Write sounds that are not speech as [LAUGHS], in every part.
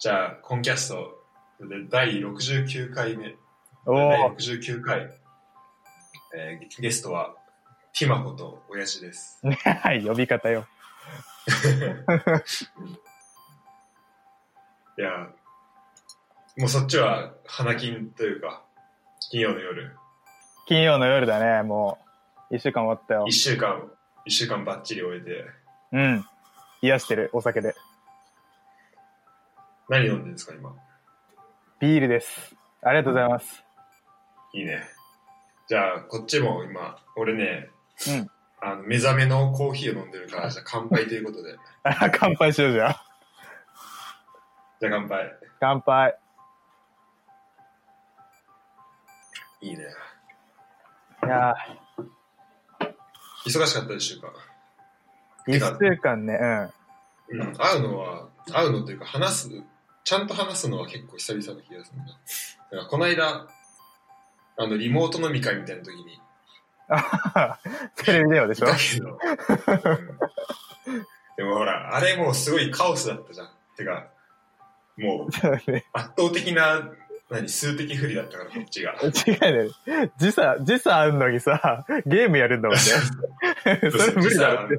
じゃあ、コンキャストで第69回目。お第お69回。えーゲストは、ティマコと親父です。はい、呼び方よ。[LAUGHS] いや、もうそっちは花金というか、金曜の夜、金曜の夜だね、もう。一週間終わったよ一。週間、一週間バッチリ終えて、うん。癒してる、お酒で。何飲んでるんですか、今？ビールです。ありがとうございます。いいね。じゃあ、こっちも今、俺ね、うん。あの、目覚めのコーヒーを飲んでるから、じゃあ乾杯ということで。あ [LAUGHS] 乾杯しようじゃん。じゃあ乾杯。乾杯。いいね。いや忙しかったでしょうか。ー、一週間ね、うん。うん。会うのは、会うのというか、話す、ちゃんと話すのは結構久々な気がするんだ。だからこの間、あの、リモート飲み会みたいな時に、あテレビ電話でしょ？いたけど、うんでもほら、あれもうすごいカオスだったじゃん。てか、もう圧倒的な、何、数的不利だったから、こっちが。違うね。時差、時差あんのにさ、ゲームやるんだもんね。そ [LAUGHS] れ無理だろって。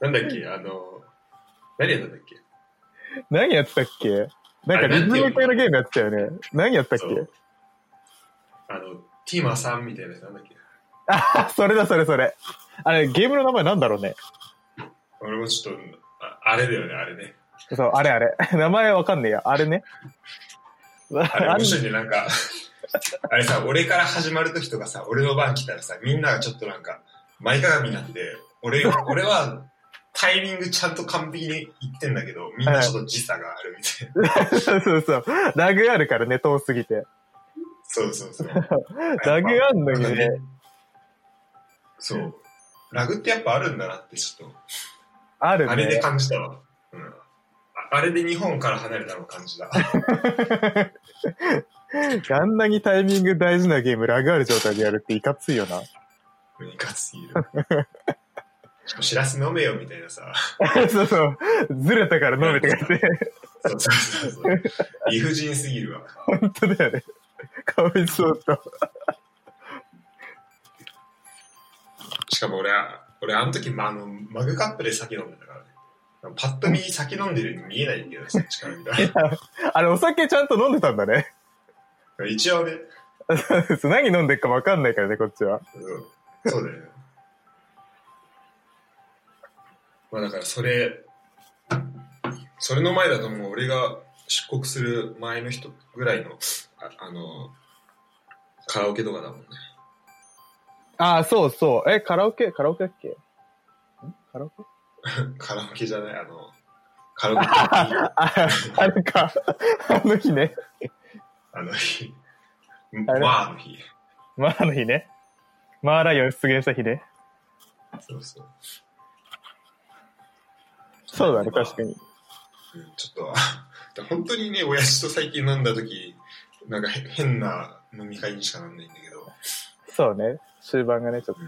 なんだっけ、あの、何やったんだっけ？何やってたっけ？なんかリズム系のゲームやってたよね。何やったっけ？あの、ティーマさんみたいなやつなんだっけ？あ、それだそれそれ。あれ、ゲームの名前なんだろうね。俺もちょっと、ああれだよね、あれね。そう、あれあれ。[LAUGHS] 名前わかんねえや。あれね。あれ面白いね、なんか、[LAUGHS] あれさ、俺から始まる時とかさ、俺の番来たらさ、みんながちょっとなんか、前かがみになって、俺、俺は、タイミングちゃんと完璧に言ってんだけど、みんなちょっと時差があるみたいな。そうそうそう。ラグあるからね、遠すぎて。そうそうそう。[LAUGHS] ラグあんのにね。そう。ラグってやっぱあるんだなってちょっと、あるあれでね。感じたわ。うん。ああれで日本から離れたのを感じた。[LAUGHS] あんなにタイミング大事なゲーム、ラグある状態でやるっていかついよな。いかつすぎる。[LAUGHS] しかもしらす飲めよみたいなさ。[LAUGHS] そうそう。ずれたから飲めてかって。そうそうそうそう。理不尽すぎるわ。本当だよね。かわいそうと。しかも俺は、俺あの時、まあ、あの、マグカップで酒飲んでたからね。パッと見酒飲んでるように見えないけど、そっちから見たら。あれ、お酒ちゃんと飲んでたんだね。一応ね、[LAUGHS] 何飲んでるかわかんないからね、こっちは。うんそうだよね。まあだからそれ、それの前だともう俺が出国する前の人ぐらいの、ああの、カラオケとかだもんね。ああ、そうそう。え、カラオケカラオケだっけ？ん？カラオケ？[LAUGHS] カラオケじゃない、あの、カラオケ [LAUGHS] あ、あれか。あの日ね。あの日、まああの日。まあ、あの日ね。マーライオン出現した日ね。そうそう。そうだね、確かに。うんちょっと、[LAUGHS] 本当にね、親父と最近飲んだ時、なんかへ変な飲み会にしかなんないんだけど、そうね。終盤がね、ちょっ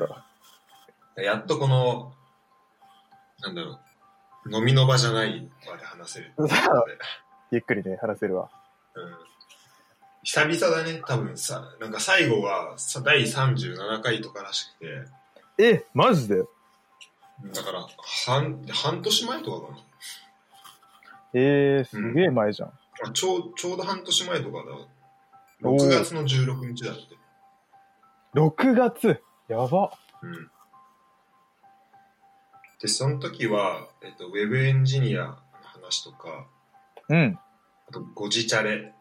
と。やっとこの、なんだろう、飲みの場じゃない場で話せる。[LAUGHS] ゆっくりね、話せるわ。うん久々だね、多分さ、なんか最後はさ第37回とからしくて、え、マジで？だから半半年前とかかな。えー、すげえ前じゃん。あちょうちょうど半年前とかだ。おー6月の16日だって。6月？やば。うん。で、その時は、えっと、ウェブエンジニアの話とか、うん。あと、ゴジチャレ。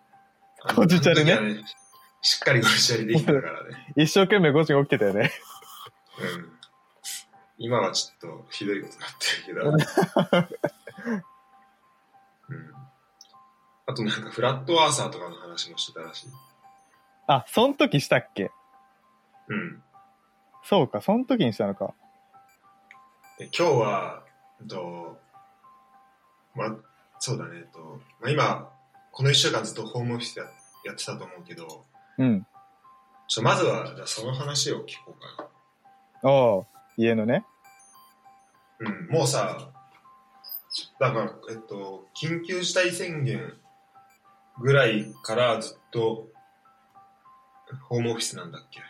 ゴジチャレねしっかりゴジチャレできたからね。[LAUGHS] 一生懸命5時に起きてたよね。うん。今はちょっとひどいことになってるけど。[LAUGHS] うん。あとなんかフラットアーサーとかの話もしてたらしい。あ、そん時したっけ？うん。そうか、そん時にしたのか。で今日は、えっと、まあ、そうだね、えっと、まあ、今、この一週間ずっとホームオフィスややってたと思うけど、うん。ちょまずは、じゃあその話を聞こうかな。おう家のね。うん、もうさ、だから、えっと、緊急事態宣言ぐらいからずっと、ホームオフィスなんだっけ？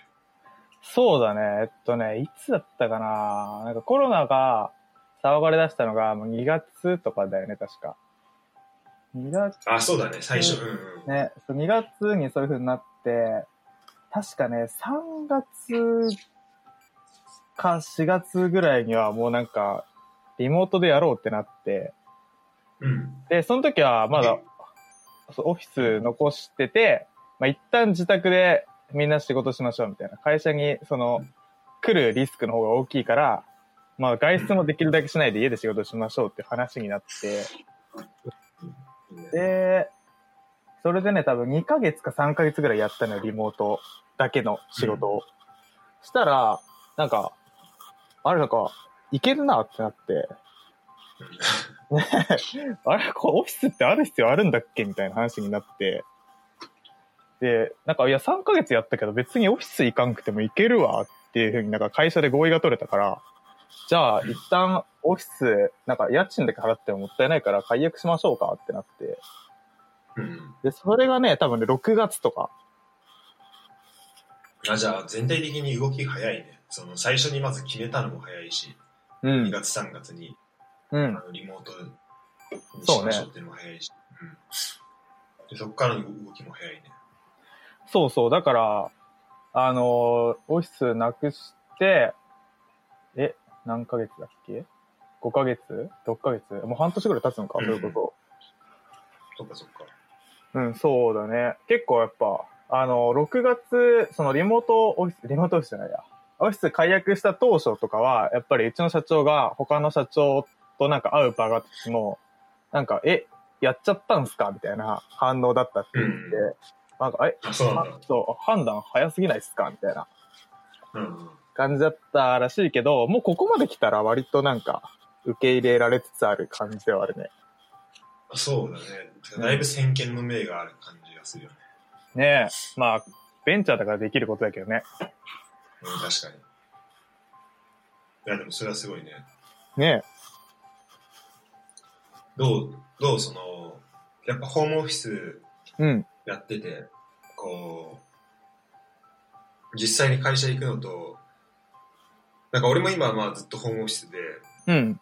そうだね。えっとね、いつだったかな？なんかコロナが騒がれ出したのがもう2月とかだよね、確か。2月あ、そうだね、最初。うんうん。ね、そう2月にそういう風になって、確かね、3月か4月ぐらいにはもうなんか、リモートでやろうってなって、うん。で、その時はまだ、オフィス残してて、まあ、一旦自宅でみんな仕事しましょうみたいな。会社に、その、来るリスクの方が大きいから、まあ、外出もできるだけしないで家で仕事しましょうって話になって、で、それでね、多分2ヶ月か3ヶ月ぐらいやったのよ、リモートだけの仕事を。したら、なんか、あれなんか、いけるなってなって、あれこうオフィスってある必要あるんだっけみたいな話になって、で、なんか、いや、3ヶ月やったけど別にオフィス行かんくてもいけるわっていうふうになんか会社で合意が取れたから、じゃあ一旦オフィス、なんか家賃だけ払ってももったいないから解約しましょうかってなって、うん。で、それがね、多分ね、6月とか。あ、じゃあ、全体的に動きが早いね。その、最初にまず決めたのも早いし、う2ん。月3月に、うん。あのリモートにそうねしましょうっていうのも早いし。うん。で、そこからの動きも早いね。そうそう。だから、あのーオフィスなくして、え、何ヶ月だっけ ?5 ヶ月 ?6 ヶ月？もう半年ぐらい経つのか、うんそういうこそっかそっか。と。うん、そうだね。結構やっぱ、あのー6月、そのリモートオフィス、リモートオフィスじゃないや。オフィス解約した当初とかは、やっぱりうちの社長が他の社長となんか会う場があった時も、なんか、え、やっちゃったんすかみたいな反応だったって言って、うんなんか、え、あ、そう判断早すぎないっすかみたいな。感じだったらしいけど、もうここまで来たら割となんか、受け入れられつつある感じではあるね。そうだね。だいぶ先見の明がある感じがするよね。ねえ。まあ、ベンチャーだからできることだけどね。うん、確かに。いや、でもそれはすごいね。ねどう、どうその、やっぱホームオフィスえ。うん。やってて、こう、実際に会社行くのと、なんか俺も今はまあずっとホームオフィスで、うん。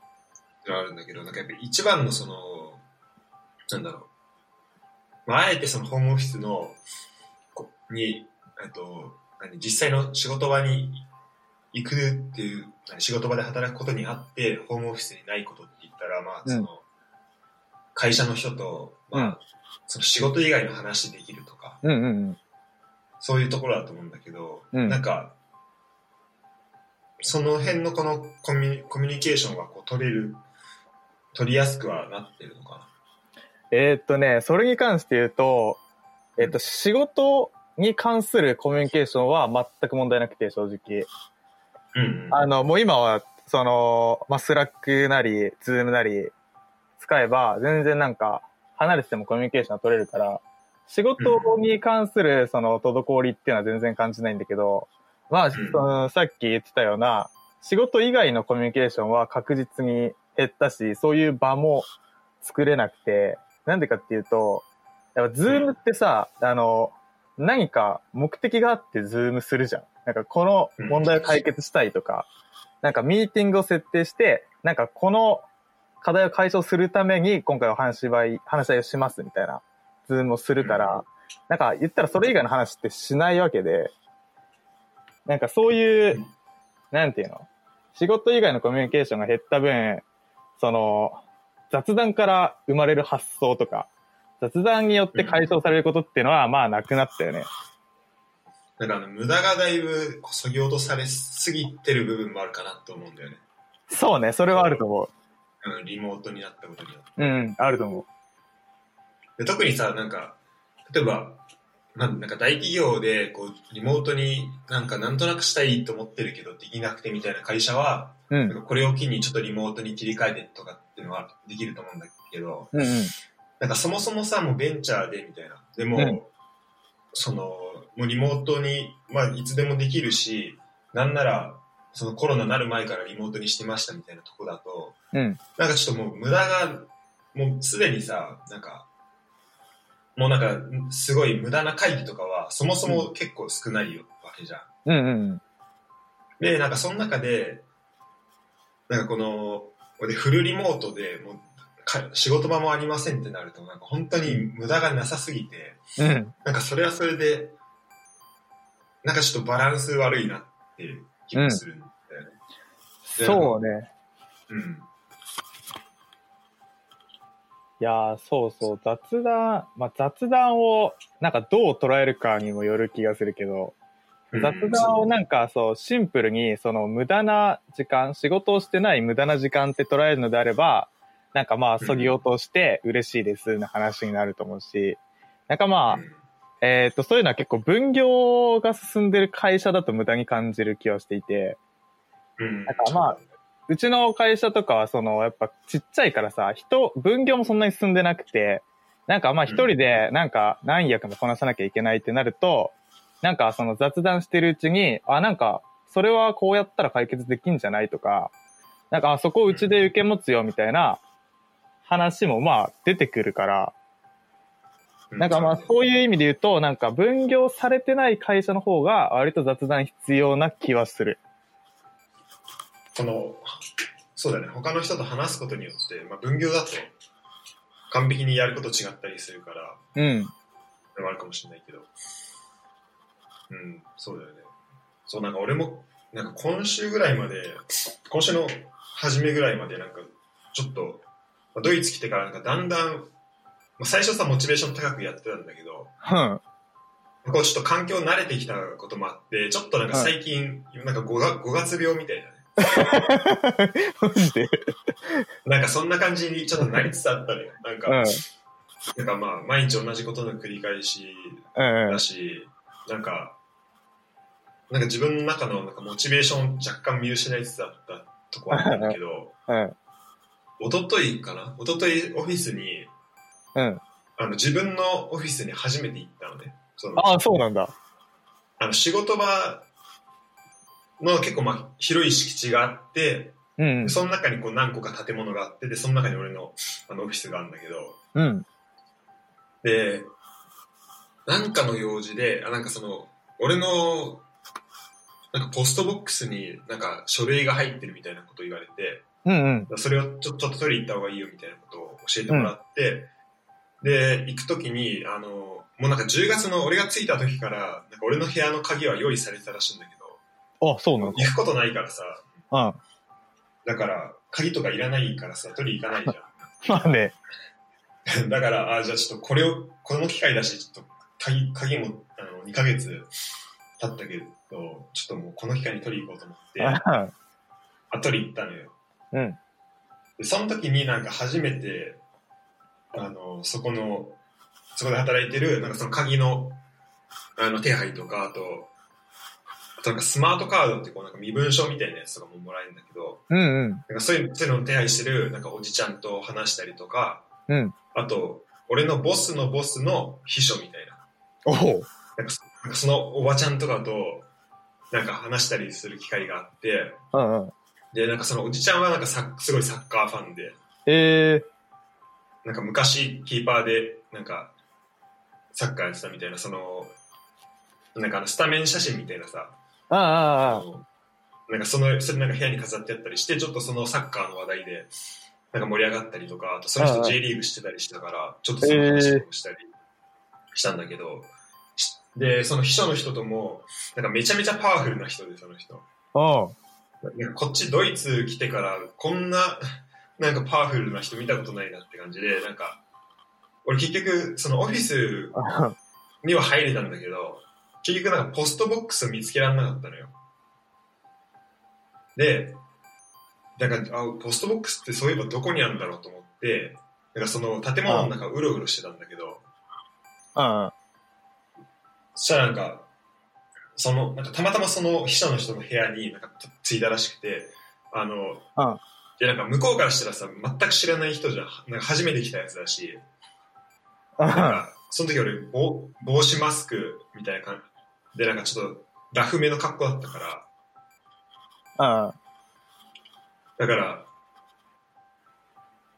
あるんだけど、なんかやっぱ一番のその、なんだろう。まあ、あえてそのホームオフィスの、こに、えっと、何実際の仕事場に行くっていう、何仕事場で働くことにあって、ホームオフィスにないことって言ったら、まあ、うん。その、会社の人と、まあ、うん。その仕事以外の話できるとか、うんうんうん。そういうところだと思うんだけど、うん。なんか、その辺のこのコミュニコミュニケーションはこう取れる、取りやすくはなってるのかえーっとね、それに関して言うと、えっと、仕事に関するコミュニケーションは全く問題なくて、正直。な。うん、うん。あの、もう今は、その、まあ、スラックなり、ズームなり、使えば、全然なんか、離れててもコミュニケーションが取れるから、仕事に関する、その、滞りっていうのは全然感じないんだけど、まあ、その、さっき言ってたような、仕事以外のコミュニケーションは確実に減ったし、そういう場も作れなくて、なんでかっていうと、やっぱズームってさ、あの、何か目的があってズームするじゃん。なんかこの問題を解決したいとか、なんかミーティングを設定して、なんかこの課題を解消するために今回は話し合い、話し合いをしますみたいな、ズームをするから、なんか言ったらそれ以外の話ってしないわけで、なんかそういう、なんていうの仕事以外のコミュニケーションが減った分、その、雑談から生まれる発想とか、雑談によって解消されることっていうのは、まあなくなったよね。なんかあの、無駄がだいぶ削ぎ落とされすぎてる部分もあるかなと思うんだよね。そうね、それはあると思うん、リモートになったことによって。う。うん、あると思で特にさ、なんか、例えば、なんなんか大企業でこうリモートになんかなんとなくしたいと思ってるけどできなくてみたいな会社は、う。うん。これを機にちょっとリモートに切り替えてとかっていうのはできると思うんだけど、うんうん。なんかそもそもさ、もうベンチャーでみたいな。でも、うんその、もうリモートに、まあいつでもできるし、なんなら、そのコロナなる前からリモートにしてましたみたいなとこだと、うん。なんかちょっともう無駄がもうすでにさ、なんか、もうなんか、すごい無駄な会議とかは、そもそも結構少ないわけじゃん。うんうん。で、なんかその中で、なんかこの、俺フルリモートで、もうか仕事場もありませんってなると、なんか本当に無駄がなさすぎて、うん。なんかそれはそれで、なんかちょっとバランス悪いなって気もするんだよね。でそうね。うん。いやー、そうそう、雑談、まあ、雑談を、なんかどう捉えるかにもよる気がするけど、うん雑談をなんかそう、シンプルに、その無駄な時間、仕事をしてない無駄な時間って捉えるのであれば、なんかまあ、そぎ落として嬉しいですな話になると思うし、なんかまあ、うんえっ、と、そういうのは結構分業が進んでる会社だと無駄に感じる気はしていて、うん。なんかまあうちの会社とかはその、やっぱちっちゃいからさ、人、分業もそんなに進んでなくて、なんかまあ一人でなんか何役もこなさなきゃいけないってなると、なんかその雑談してるうちに、あ、なんか、それはこうやったら解決できんじゃないとか、なんか、あそこうちで受け持つよみたいな話もまあ出てくるから、なんかまあそういう意味で言うと、なんか分業されてない会社の方が割と雑談必要な気はする。その、そうだね、他の人と話すことによって、まあ、分業だと完璧にやること違ったりするから、うん。あるかもしれないけど、うん、そうだよね。そう、なんか俺も、なんか今週ぐらいまで、今週の初めぐらいまで、なんか、ちょっと、まあドイツ来てからなんかだんだん、まあ、最初さ、モチベーション高くやってたんだけど、うん。こうちょっと環境慣れてきたこともあって、ちょっとなんか最近、なんか 5, が5月病みたいなね。[LAUGHS] マジで？なんかそんな感じにちょっとなりつつあったのよ。なんか、うん。なんかまあ、毎日同じことの繰り返しだ。し、なんか、なんか自分の中のなんかモチベーションを若干見失いつつあったとこあったんだけど、う [LAUGHS] ん。一昨日かな？一昨日オフィスに、うん。あの自分のオフィスに初めて行ったのね。そのああ、そうなんだ。あの仕事場の結構まあ広い敷地があって、うん。その中にこう何個か建物があって、で、その中に俺のあのオフィスがあるんだけど、うん。で、なんかの用事で、あなんかその、俺の、なんかポストボックスになんか書類が入ってるみたいなことを言われて、うんうん。それをちょちょっと取りに行った方がいいよみたいなことを教えてもらって、で、行くときに、あの、もうなんか10月の俺が着いた時から、なんか俺の部屋の鍵は用意されてたらしいんだけど、あ、そうなんだ。行くことないからさ、うん。だから、鍵とかいらないからさ、取りに行かないじ [LAUGHS] まあね。ゃん。だから、あ、じゃあちょっとこれを、この機会だし、ちょっと鍵、鍵も、あの、2ヶ月経ったけど、ちょっともうこの機会に取りに行こうと思って、あ、取りに行ったのよ。うん。で、その時になんか初めて、あの、そこの、そこで働いてる、なんかその鍵の、あの、手配とか、あと、あとなんかスマートカードってこうなんか身分証みたいなやつとかももらえるんだけど、うんうん。なんかそういうのを手配してる、なんかおじちゃんと話したりとか、うん。あと、俺のボスのボスの秘書みたいな。おお。なんかそのおばちゃんとかと、なんか話したりする機会があって、うんうん。で、なんかそのおじちゃんはなんかさすごいサッカーファンで、ええなんか昔キーパーで、なんか、サッカーやってたみたいな、その、なんかあのスタメン写真みたいなさ、ああ、あなんかその、それなんか部屋に飾ってあったりして、ちょっとそのサッカーの話題で、なんか盛り上がったりとか、あとその人ああ J リーグしてたりしたから、ちょっとその話をしたりしたんだけど、しで、その秘書の人とも、なんかめちゃめちゃパワフルな人で、その人。あなんかこっちドイツ来てから、こんな、[LAUGHS] なんかパワフルな人見たことないなって感じで、なんか、俺結局、そのオフィスあ。には入れたんだけど、結局なんかポストボックスを見つけられなかったのよ。で、だから、あ、ポストボックスってそういえばどこにあるんだろうと思って、なんかその建物の中うろうろしてたんだけど、うん。そしたらなんか、その、なんかたまたまその秘書の人の部屋になんか着いたらしくて、あの、うんで、なんか向こうからしたらさ、全く知らない人じゃん、なんか初めて来たやつだし、なんあか、その時俺、帽帽子マスクみたいな感じで、なんかちょっとラフめの格好だったから、あ。だから、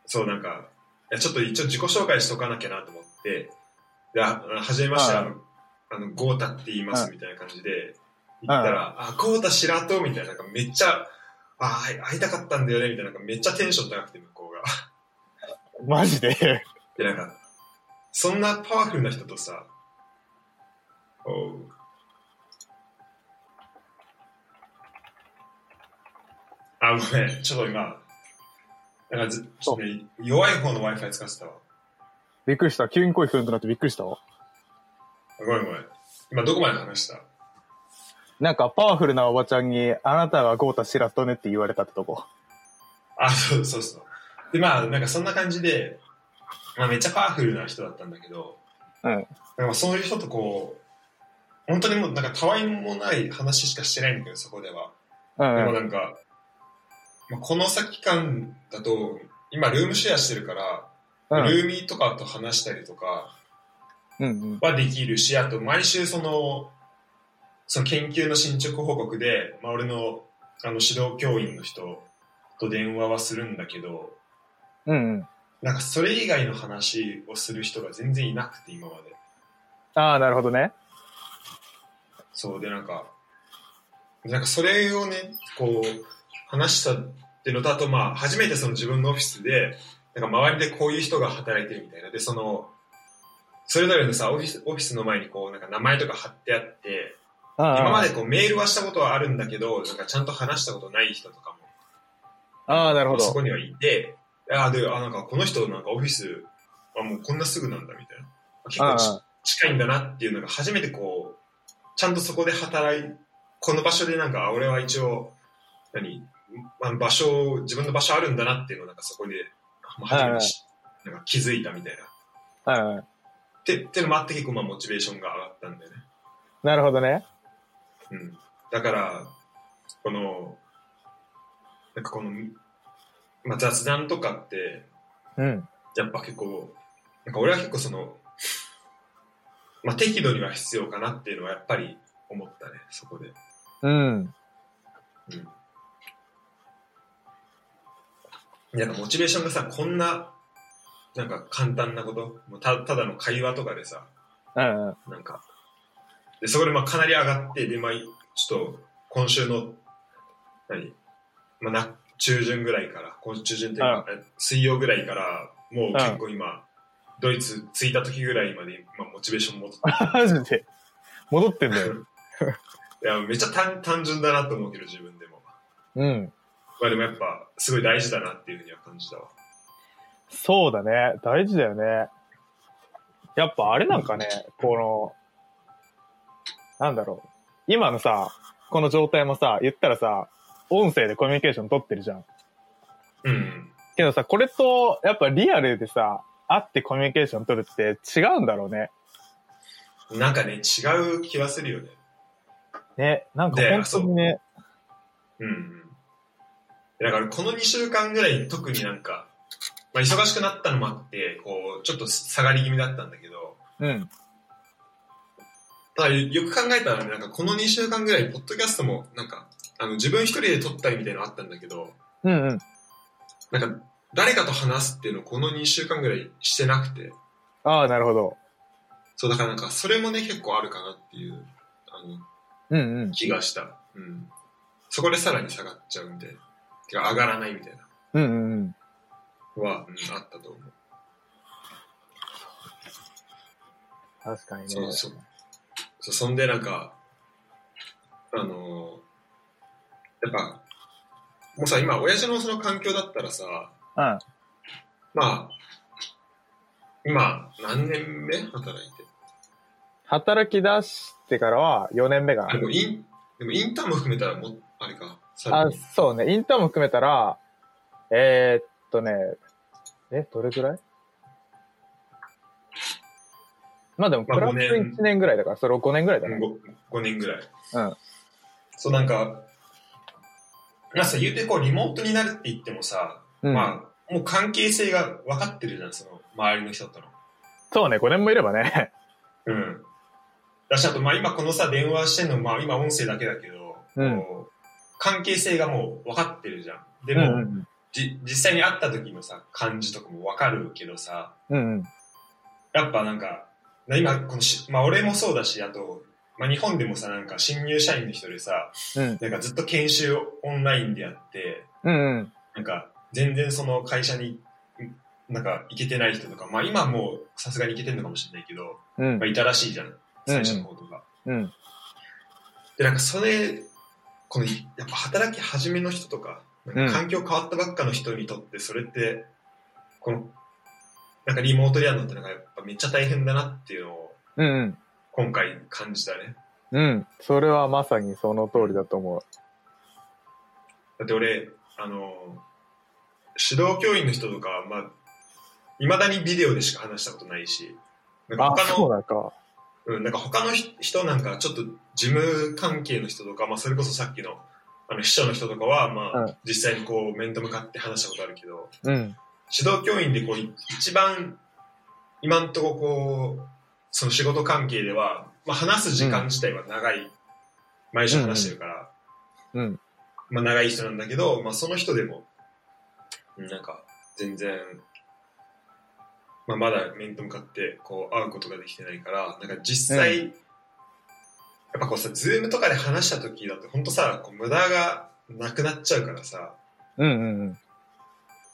そうなんか、やちょっと一応自己紹介しとかなきゃなと思って、はじめまして、はいあの、あの、ゴータって言いますみたいな感じで、言ったら、あ、ゴータ白戸みたいな、なんかめっちゃ、あ、はい会いたかったんだよね、みたいな、なんかめっちゃテンション高くて、向こうが。マジで？で、なんか、そんなパワフルな人とさ、おう。あ、ごめん、ちょっと今、なんかず、ちょっとね、弱い方の Wi-Fi 使ってたわ。びっくりした。急に声聞こえなくなってびっくりしたわ。ごめんごめん。今どこまで話した？なんかパワフルなおばちゃんに、あなたはゴータ白戸ねって言われたってとこ。あ、そうそうそう。で、まあ、なんかそんな感じで、まあめっちゃパワフルな人だったんだけど、うん。なんかそういう人とこう、本当にもうなんかたわいもない話しかしてないんだけど、そこでは。うんうん。でもなんか、まあ、この先間だと、今ルームシェアしてるから、うんルーミーとかと話したりとか。はできるし、あと毎週その、その研究の進捗報告で、まあ俺のあの指導教員の人と電話はするんだけど、うんうん。なんかそれ以外の話をする人が全然いなくて今まで。ああ、なるほどね。そうでなんか、なんかそれをね、こう、話したっていうのと、あとまあ、初めてその自分のオフィスで、なんか周りでこういう人が働いてるみたいな。で、その、それぞれのさ、オフィス、オフィスの前にこう、なんか名前とか貼ってあって、今までこうメールはしたことはあるんだけど、なんかちゃんと話したことない人とかああ、なるほも、そど。こにはいて、ああ、で、あ、なんかこの人なんかオフィス、あ、もうこんなすぐなんだみたいな。結構近いんだなっていうのが初めてこう、ちゃんとそこで働い、この場所でなんか、あ俺は一応、何、まあ、場所、自分の場所あるんだなっていうのをなんかそこで、まあ初めてしなんか気づいたみたいな。あ、うんうん。って、ってのもあって結構まあモチベーションが上がったんだよね。なるほどね。うん。だから、この、なんかこの、まあ、雑談とかって、うん。やっぱ結構、なんか俺は結構その、まあ、適度には必要かなっていうのはやっぱり思ったね、そこで。うん。なんかモチベーションがさ、こんな、なんか簡単なこと、もうたただの会話とかでさ、うんうん。なんか、で、そこでまあかなり上がって、で、まあ、ちょっと、今週の、何？まあ、な、中旬ぐらいから、今週中旬っていうか、え水曜ぐらいから、もう結構今、ドイツ着いた時ぐらいまで、まあ、モチベーション戻って [LAUGHS] マジで？戻ってんだよ。[LAUGHS] いや、めっちゃ単単純だなと思うけど、自分でも。うん。まあでもやっぱ、すごい大事だなっていうふうには感じたわ。そうだね。大事だよね。やっぱあれなんかね、この、なんだろう。今のさ、この状態もさ、言ったらさ、音声でコミュニケーション取ってるじゃん。うん。けどさ、これと、やっぱリアルでさ、会ってコミュニケーション取るって違うんだろうね。なんかね、違う気はするよね。ね、なんかで本当にね、うんうん。だからこの2週間ぐらい特になんか、まあ忙しくなったのもあって、こう、ちょっと下がり気味だったんだけど、うん。ただよよく考えたらね、なんかこの2週間ぐらい、ポッドキャストもなんか、あの自分一人で撮ったりみたいなのあったんだけど、うんうん。なんか誰かと話すっていうのをこの2週間ぐらいしてなくて、ああ、なるほど。そうだからなんかそれもね結構あるかなっていう、あの、うんうん。気がした。うん。そこでさらに下がっちゃうんで、てか上がらないみたいうんうんうん。なは、うん、あったと思う。確かにね。そうそう。そうそんでなんか、あのーやっぱ、もうさ、今、親父のその環境だったらさ、うん。まあ、今、何年目働いて。働き出してからは4年目があ、でもイン、でもインターンも含めたらもう、あれか。さあそうね。インターンも含めたら、えー、っとね、え、どれぐらい？まあでも、まあプラス五年1年ぐらいだから、それを5年ぐらいだね。5, 5年ぐらい。うん。そう、なんか、なんかさ、言うてこう、リモートになるって言ってもさ、うん。まあ、もう関係性が分かってるじゃん、その、周りの人との。そうね、5年もいればね。うん。だし、あと、まあ今このさ、電話してんの、まあ今音声だけだけど、うん関係性がもう分かってるじゃん。でうんも、うんじ、実際に会った時のさ、感じとかもわかるけどさ、うんうん。やっぱなんか、な今、このし、まあ俺もそうだし、あと、まあ日本でもさ、なんか新入社員の人でさ、うん。なんかずっと研修オンラインでやって、うんうん。なんか全然その会社に、んなんか行けてない人とか、まあ今もうさすがに行けてるのかもしれないけど、うんまあいたらしいじゃん、最初の方とか。うん。で、なんかそれ、この、やっぱ働き始めの人とか環境変わったばっかの人にとって、それって、この、なんかリモートでやるのってなんかやっぱめっちゃ大変だなっていうのをうんうん。今回感じたね。うん。それはまさにその通りだと思う。だって俺、あの、指導教員の人とかは、まあ、未だにビデオでしか話したことないし、なんかあ、他の、そう。うん、なんか他のひ人なんかちょっと事務関係の人とか、まあそれこそさっきの、あの秘書の人とかは、まあ、うん実際にこう面と向かって話したことあるけど、うん。指導教員でこうい一番今んとここうその仕事関係では、まあ、話す時間自体は長い、毎週話してるから、うん。まあ、長い人なんだけど、まあ、その人でもうんなんか全然、まあ、まだ面と向かってこう会うことができてないからなんか実際、うやっぱこうさズームとかで話した時だと本当さこう無駄がなくなっちゃうからさうんうん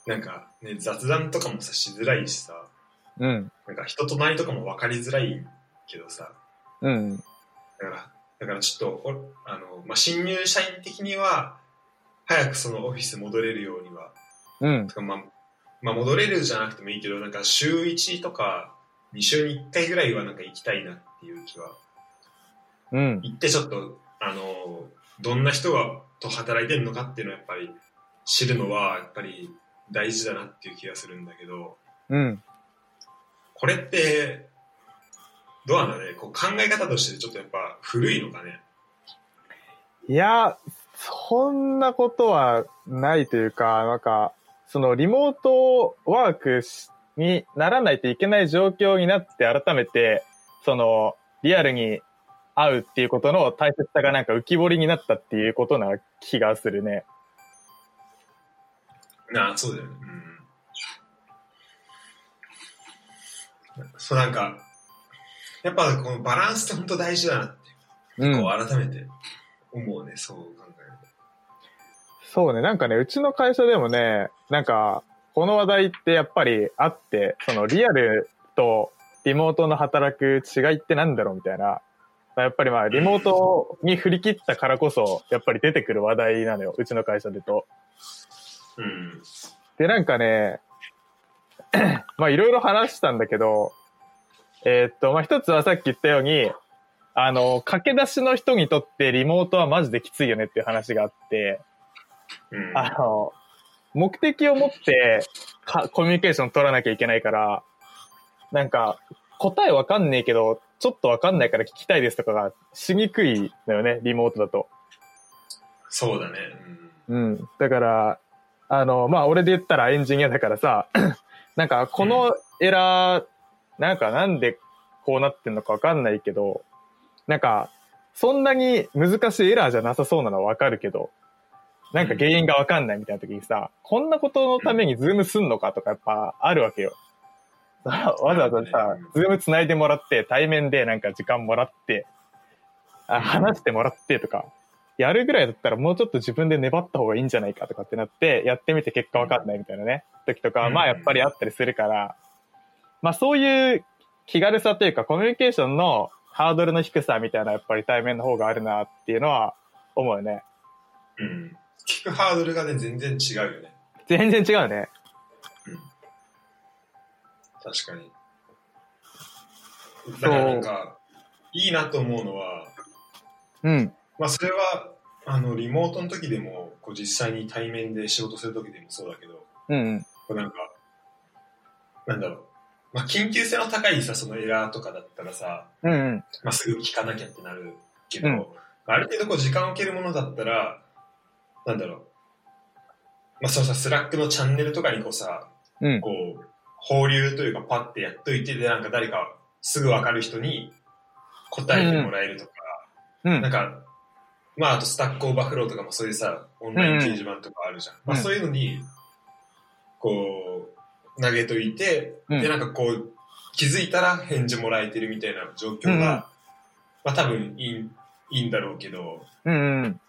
なんか、ね、雑談とかもさしづらいしさうん。うん。なんか人となりとかも分かりづらいけどさ、うん。だから、だからちょっと、おあの、まあ、新入社員的には、早くそのオフィス戻れるようには、うん。とかまあ、まあ、戻れるじゃなくてもいいけど、なんか週1とか2週に1回ぐらいはなんか行きたいなっていう気は、うん。行ってちょっと、あの、どんな人がと働いてるのかっていうのはやっぱり知るのはやっぱり大事だなっていう気がするんだけど、うん。これって、どうなんだねこう考え方としてちょっとやっぱ古いのかねいや、そんなことはないというか、なんか、そのリモートワークしにならないといけない状況になって改めて、その、リアルに会うっていうことの大切さがなんか浮き彫りになったっていうことな気がするね。なあ、そうだよね。うん。そうなんか、やっぱこのバランスって本当大事だなって、うん。こう改めて思うね、そう考えるそうね、なんかね、うちの会社でもね、なんか、この話題ってやっぱりあって、そのリアルとリモートの働く違いってなんだろうみたいな。やっぱりまあ、リモートに振り切ったからこそ、やっぱり出てくる話題なのよ、うちの会社でと。と。うん。で、なんかね、まあいろいろ話したんだけど、えーっと、まあ一つはさっき言ったように、あの、駆け出しの人にとってリモートはマジできついよねっていう話があって、うん。あの、目的を持ってかコミュニケーション取らなきゃいけないから、なんか、答えわかんねえけど、ちょっとわかんないから聞きたいですとかがしにくいのよね、リモートだと。そうだね。うん。うん。だから、あの、まあ、俺で言ったらエンジニアだからさ、[CLEARS THROAT] なんか、このエラー、なんかなんでこうなってんのかわかんないけど、なんか、そんなに難しいエラーじゃなさそうなのはわかるけど、なんか原因がわかんないみたいな時にさ、こんなことのためにズームすんのかとかやっぱあるわけよ。[LAUGHS] わざわざさ、ズーム繋いでもらって、対面でなんか時間もらって、あ話してもらってとか、やるぐらいだったらもうちょっと自分で粘った方がいいんじゃないかとかってなって、やってみて結果わかんないみたいなね、時とかまあやっぱりあったりするから、まあそういう気軽さというかコミュニケーションのハードルの低さみたいなやっぱり対面の方があるなっていうのは思うよね。うん。聞くハードルがね、全然違うよね。全然違うね。確かに。だからなんか、いいなと思うのは、うん。まあそれは、あの、リモートの時でも、こう実際に対面で仕事する時でもそうだけど、うんうん。こうなんか、なんだろう。まあ緊急性の高いさ、そのエラーとかだったらさ、うんうん。まあすぐ聞かなきゃってなるけど、うんある程度こう時間を置けるものだったら、なんだろう。まあそのさ、スラックのチャンネルとかにこうさ、うん。こう、放流というかパッてやっといて、で、なんか誰かすぐわかる人に答えてもらえるとか、うん。なんか、まああとスタックオーバーフローとかもそういうさ、オンライン掲示板とかあるじゃん。まあそういうのに、こう、投げといて、うん。で、なんかこう、気づいたら返事もらえてるみたいな状況が、うん。まあ多分いいいいんだろうけど、うんうん。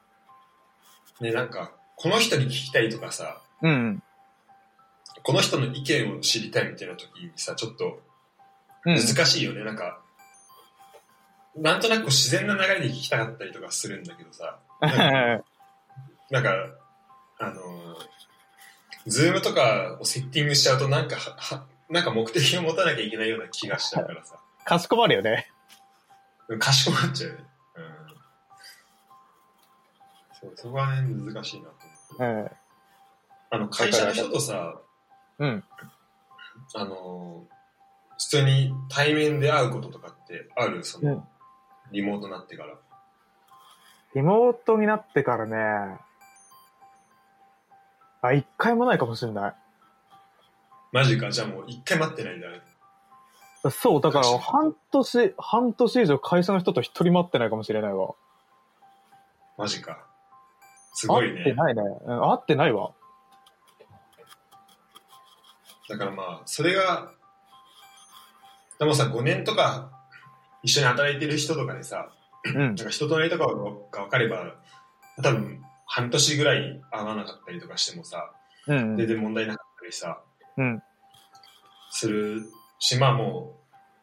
ね、なんか、この人に聞きたいとかさ、うんこの人の意見を知りたいみたいな時にさ、ちょっとうん。難しいよね。なんか、なんとなく自然な流れで聞きたかったりとかするんだけどさ、[LAUGHS] なんか、あのー、ズームとかをセッティングしちゃうとなんかは、はなんか目的を持たなきゃいけないような気がしちゃうからさ、かしこまるよね。かしこまっちゃうよね。うん。そう、そこはね、難しいなと思って。うん。あの、会社の人とさ、うん。あのー、普通に対面で会うこととかってある？その、うんリモートになってから。リモートになってからね、あ、一回もないかもしれない。マジか、じゃあもう一回待ってないんだね。そう、だから半年、半年以上会社の人と一人待ってないかもしれないわ。マジか。すごいね。会ってないね。うん、会ってないわ。だからまあ、それが、でもさ、5年とか一緒に働いてる人とかでさ、うんなん。か人となりとかが分かれば、多分半年ぐらい会わなかったりとかしてもさ、うん。全然問題なかったりさ、うん。するし、まあも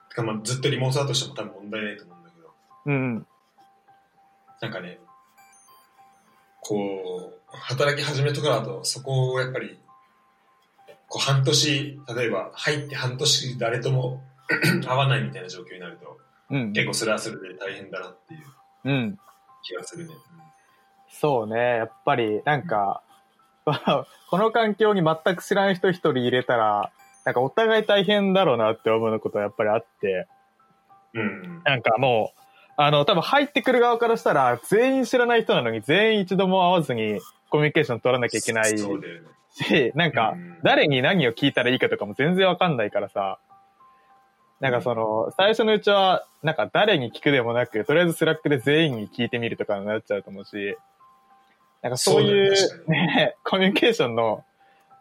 う、てかまあずっとリモートだとしても多分問題ないと思うんだけど、うん。なんかね、こう、働き始めとかだと、そこをやっぱり、こう半年、例えば入って半年誰とも [CLEARS THROAT] 会わないみたいな状況になると、うん。結構それはそれで大変だなっていううん。気がするね。そうね。やっぱり、なんか、[LAUGHS] この環境に全く知らない人一人入れたら、なんかお互い大変だろうなって思うことはやっぱりあって、うん。うん。なんかもう、あの、多分入ってくる側からしたら、全員知らない人なのに全員一度も会わずにコミュニケーション取らなきゃいけない。し、なんかうん、誰に何を聞いたらいいかとかも全然わかんないからさ、なんかその、最初のうちは、なんか誰に聞くでもなく、とりあえずスラックで全員に聞いてみるとかになっちゃうと思うし、なんかそういうね、コミュニケーションの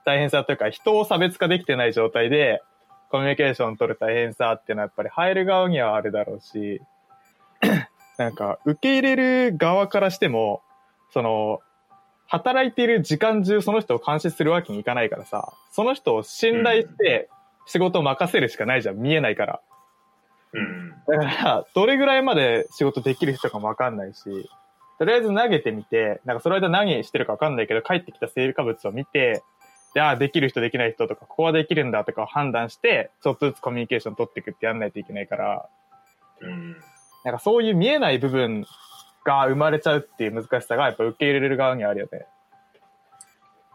大変さというか、人を差別化できてない状態で、コミュニケーション取る大変さっていうのはやっぱり入る側にはあるだろうし、[CLEARS THROAT] なんか受け入れる側からしても、その、働いている時間中その人を監視するわけにいかないからさ、その人を信頼して仕事を任せるしかないじゃん、見えないから。うん。だから、どれぐらいまで仕事できる人かもわかんないし、とりあえず投げてみて、なんかその間何してるかわかんないけど、帰ってきた成果物を見て、で、ああ、できる人できない人とか、ここはできるんだとかを判断して、ちょっとずつコミュニケーション取っていくってやんないといけないから、うん。なんかそういう見えない部分が生まれちゃうっていう難しさがやっぱ受け入れる側にはあるよね。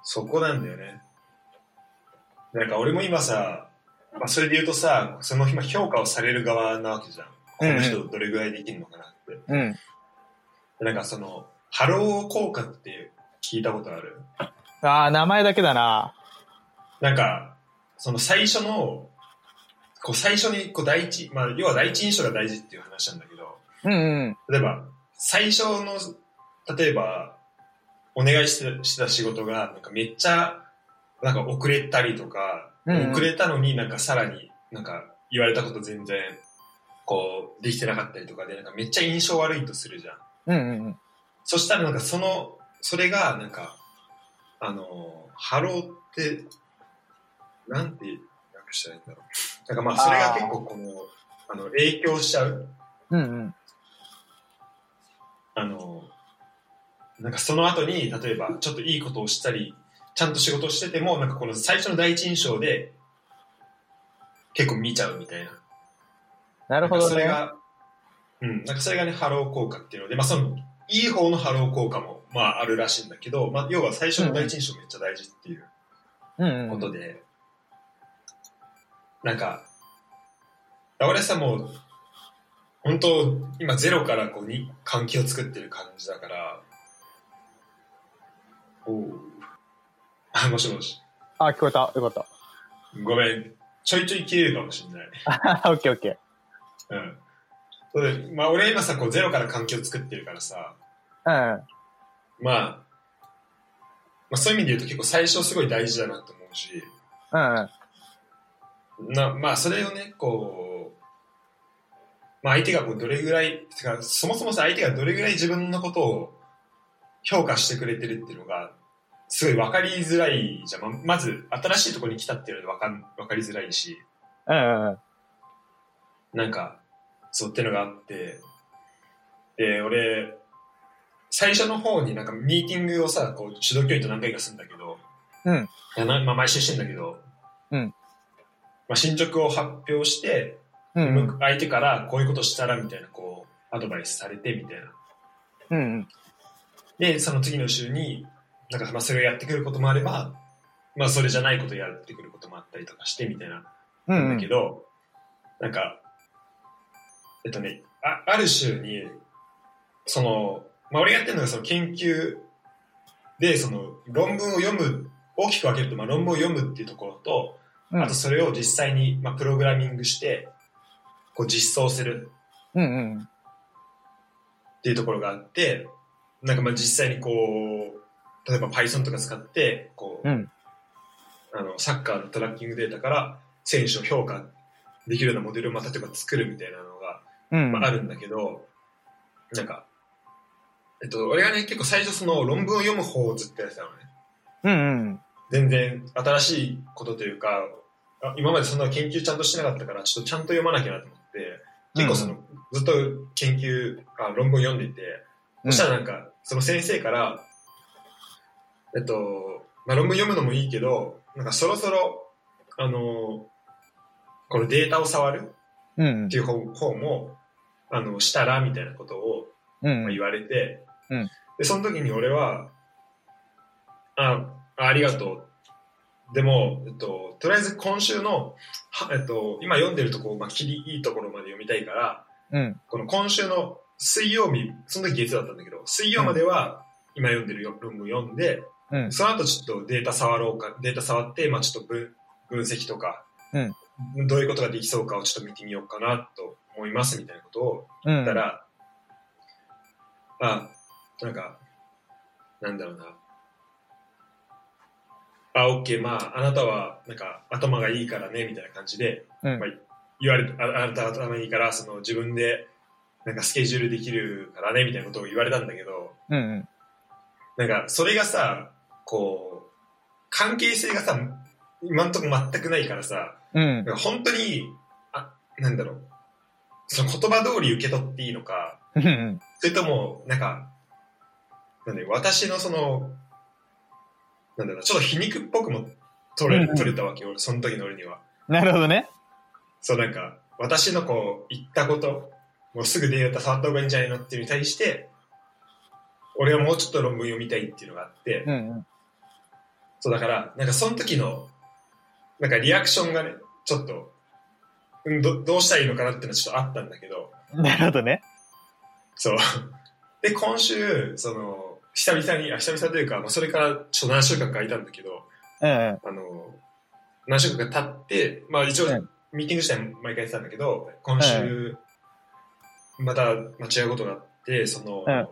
そこなんだよね。なんか俺も今さ、まあそれで言うとさ、その今評価をされる側なわけじゃん。この人どれぐらいできるのかなって。うん。なんかその、ハロー効果って聞いたことある？ああ、名前だけだな。なんか、その最初の、こう最初にこう第一、まあ要は第一印象が大事っていう話なんだけど、うんうん。例えば、最初の、例えば、お願いしてした仕事が、なんかめっちゃ、なんか遅れたりとか、うんうん遅れたのになんかさらになんか言われたこと全然、こう、できてなかったりとかで、なんかめっちゃ印象悪いとするじゃん。うんうんうん。そしたらなんかその、それがなんか、あの、ハローって、なんて訳したらいいんだろう。なんかまあそれが結構この、あの、影響しちゃう。うんうん。あの、なんかその後に、例えばちょっといいことをしたり、ちゃんと仕事をしてても、なんかこの最初の第一印象で、結構見ちゃうみたいな。なるほどね。それが、うん、なんかそれがね、ハロー効果っていうので、まあその、いい方のハロー効果も、まああるらしいんだけど、まあ要は最初の第一印象めっちゃ大事っていううんうん。ことで、なんか、俺さもう、本当今ゼロからこうに関係を作ってる感じだから、おうあ、もしもし。あ、聞こえた。よかった。ごめん。ちょいちょい切れるかもしれない。オッケーオッケうん。そうでまあ俺今さ、こうゼロから関係を作ってるからさ、ー。うん。まあ、まあそういう意味で言うと結構最初すごい大事だなと思うし、うんうん。なまあ、それをね、こう、まあ、相手がこうどれぐらい、そもそもさ、相手がどれぐらい自分のことを評価してくれてるっていうのが、すごい分かりづらいじゃん。ままず、新しいところに来たっていうので分かん分かりづらいし、うんうんうん。なんか、そうってのがあって、で、俺、最初の方になんかミーティングをさ、こう、主導教員と何回かするんだけど、うん。まあ、毎週してんだけど、うん。まあ、進捗を発表して、うんうん。相手からこういうことしたらみたいな、こう、アドバイスされてみたいな。うんうん。で、その次の週に、なんか、まあ、それをやってくることもあれば、まあ、それじゃないことをやってくることもあったりとかしてみたいな。うんうんだけ。ど、なんか、えっとね、あある週に、その、まあ、俺がやってるのがその研究で、その論文を読む、大きく分けると、まあ、論文を読むっていうところと、うんあとそれを実際に、まあ、プログラミングして、こう実装する。っていうところがあって、なんかまあ実際にこう、例えば Python とか使って、こう、うんあの、サッカーのトラッキングデータから選手を評価できるようなモデルをまあ例えば作るみたいなのが、うん。まあ、あるんだけど、なんか、えっと、俺がね、結構最初その論文を読む方をずっとやってたのね。うんうん。全然新しいことというか、あ今までそんな研究ちゃんとしてなかったから、ちょっとちゃんと読まなきゃなと思って、結構その、ずっと研究、あ論文読んでいて、そしたらなんか、その先生から、えっと、まあ、論文読むのもいいけど、なんかそろそろ、あの、このデータを触るうん。うんっていう方方も、あの、したら、みたいなことをうん。まあ言われて、うん。で、その時に俺は、あ、あありがとう。でも、えっと、とりあえず今週の、はえっと、今読んでるとこ、まあ、切りいいところまで読みたいから、うんこの今週の水曜日、その時月曜だったんだけど、水曜までは今読んでるよ論文読んで、うんその後ちょっとデータ触ろうか、データ触って、まあちょっと分分析とか、どういうことができそうかをちょっと見てみようかなと思いますみたいなことをうん。言ったら、あ、なんか、なんだろうな。あ、オッケー、まあ、あなたは、なんか、頭がいいからね、みたいな感じで、うんまあ、言われて、ああなたは頭がいいから、その、自分で、なんか、スケジュールできるからね、みたいなことを言われたんだけど、うんうん。なんか、それがさ、こう、関係性がさ、今んとこ全くないからさ、うんなん。か本当に、あ、なんだろう、その言葉通り受け取っていいのか、うんうん。それとも、なんか、なんで、私のその、なんだろう、ちょっと皮肉っぽくも取れうんうん取れたわけよ、その時の俺には。なるほどね。そう、なんか、私のこう、言ったこと、もうすぐデータ触った方がいいんじゃないのっていうのに対して、俺はもうちょっと論文読みたいっていうのがあって、うんそうだから、なんかその時の、なんかリアクションがね、ちょっと、うん、どどうしたらいいのかなっていうのはちょっとあったんだけど、うん。なるほどね。そう。で、今週、その、久々に、あ、久々というか、まあ、それからちょっと何週間か空いたんだけど、うんうん。あの、何週間か経って、まあ一応うん、ミーティング自体毎回やってたんだけど、今週、また、まあ、違うことがあって、その、うん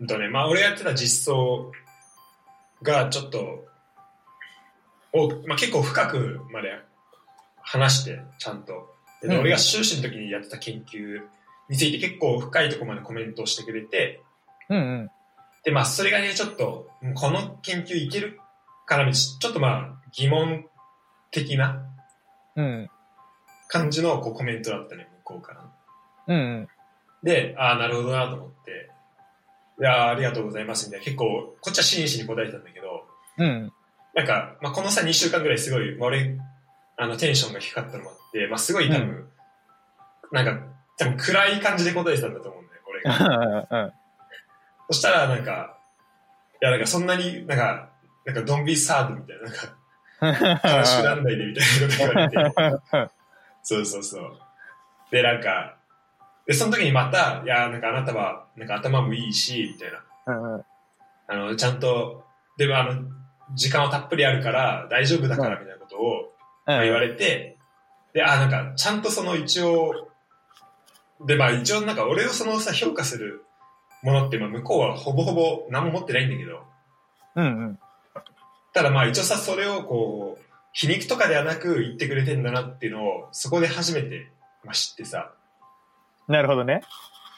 うんとね、まあ俺がやってた実装がちょっと、おまあ、結構深くまで話して、ちゃんと。でうん俺が修士の時にやってた研究について結構深いところまでコメントをしてくれて、うんうん。で、まあ、それがね、ちょっと、この研究いけるかなみたいなちょっとまあ、疑問的なうん感じのこうコメントだったね、向こうから。うん。うんで、ああ、なるほどなと思って、いやーありがとうございますみたいな、結構、こっちは真摯に答えてたんだけど、うん。なんか、まあ、このさ、2週間ぐらいすごい、まあ、俺、あの、テンションが低かったのもあって、まあ、すごい多分、なんか、多分暗い感じで答えてたんだと思うんだよ、俺が。うん。そしたら、なんか、いや、なんかそんなになんか、なんか、ドンビーサードみたいな、なんか、悲しくなんないでみたいなこと言われて、そうそうそう。で、なんか、で、その時にまた、いや、なんかあなたは、なんか頭もいいし、みたいな。うんうん。あの、ちゃんと、でもあの、時間はたっぷりあるから大丈夫だから、みたいなことをまあ言われて、で、あ、なんか、ちゃんとその一応、で、まあ一応なんか俺をそのさ、評価するものって、まあ向こうはほぼほぼ何も持ってないんだけど、うんうん。ただまあ一応さ、それをこう、皮肉とかではなく言ってくれてんだなっていうのを、そこで初めて、まあ、知ってさ。なるほどね。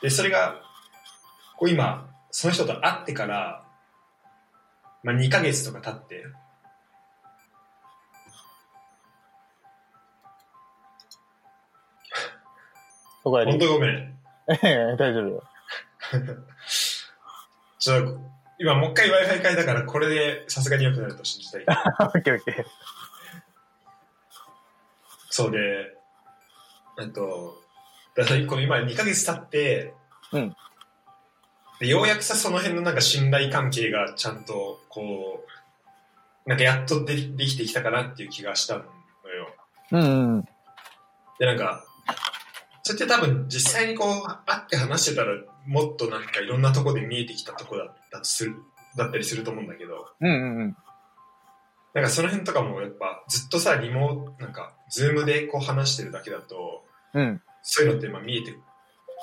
で、それが、こう今、その人と会ってから、まあ2ヶ月とか経って、本当ごめん。[LAUGHS] 大丈夫よ。ちょっと、今もう一回 Wi-Fi 変えたから、これでさすがに良くなると信じたい。オッケーオッケー。そうで、えっと、だこの今2ヶ月経って、うんで、ようやくさ、その辺のなんか信頼関係がちゃんと、こう、なんかやっとでできてきたかなっていう気がしたのよ。うんうん。で、なんか、それって多分実際にこう、会って話してたら、もっとなんかいろんなとこで見えてきたとこだったとする、だったりすると思うんだけど、うんうんうん。なんかその辺とかもやっぱずっとさ、リモなんか、ズームでこう話してるだけだと、うん。そういうのってまあ見えて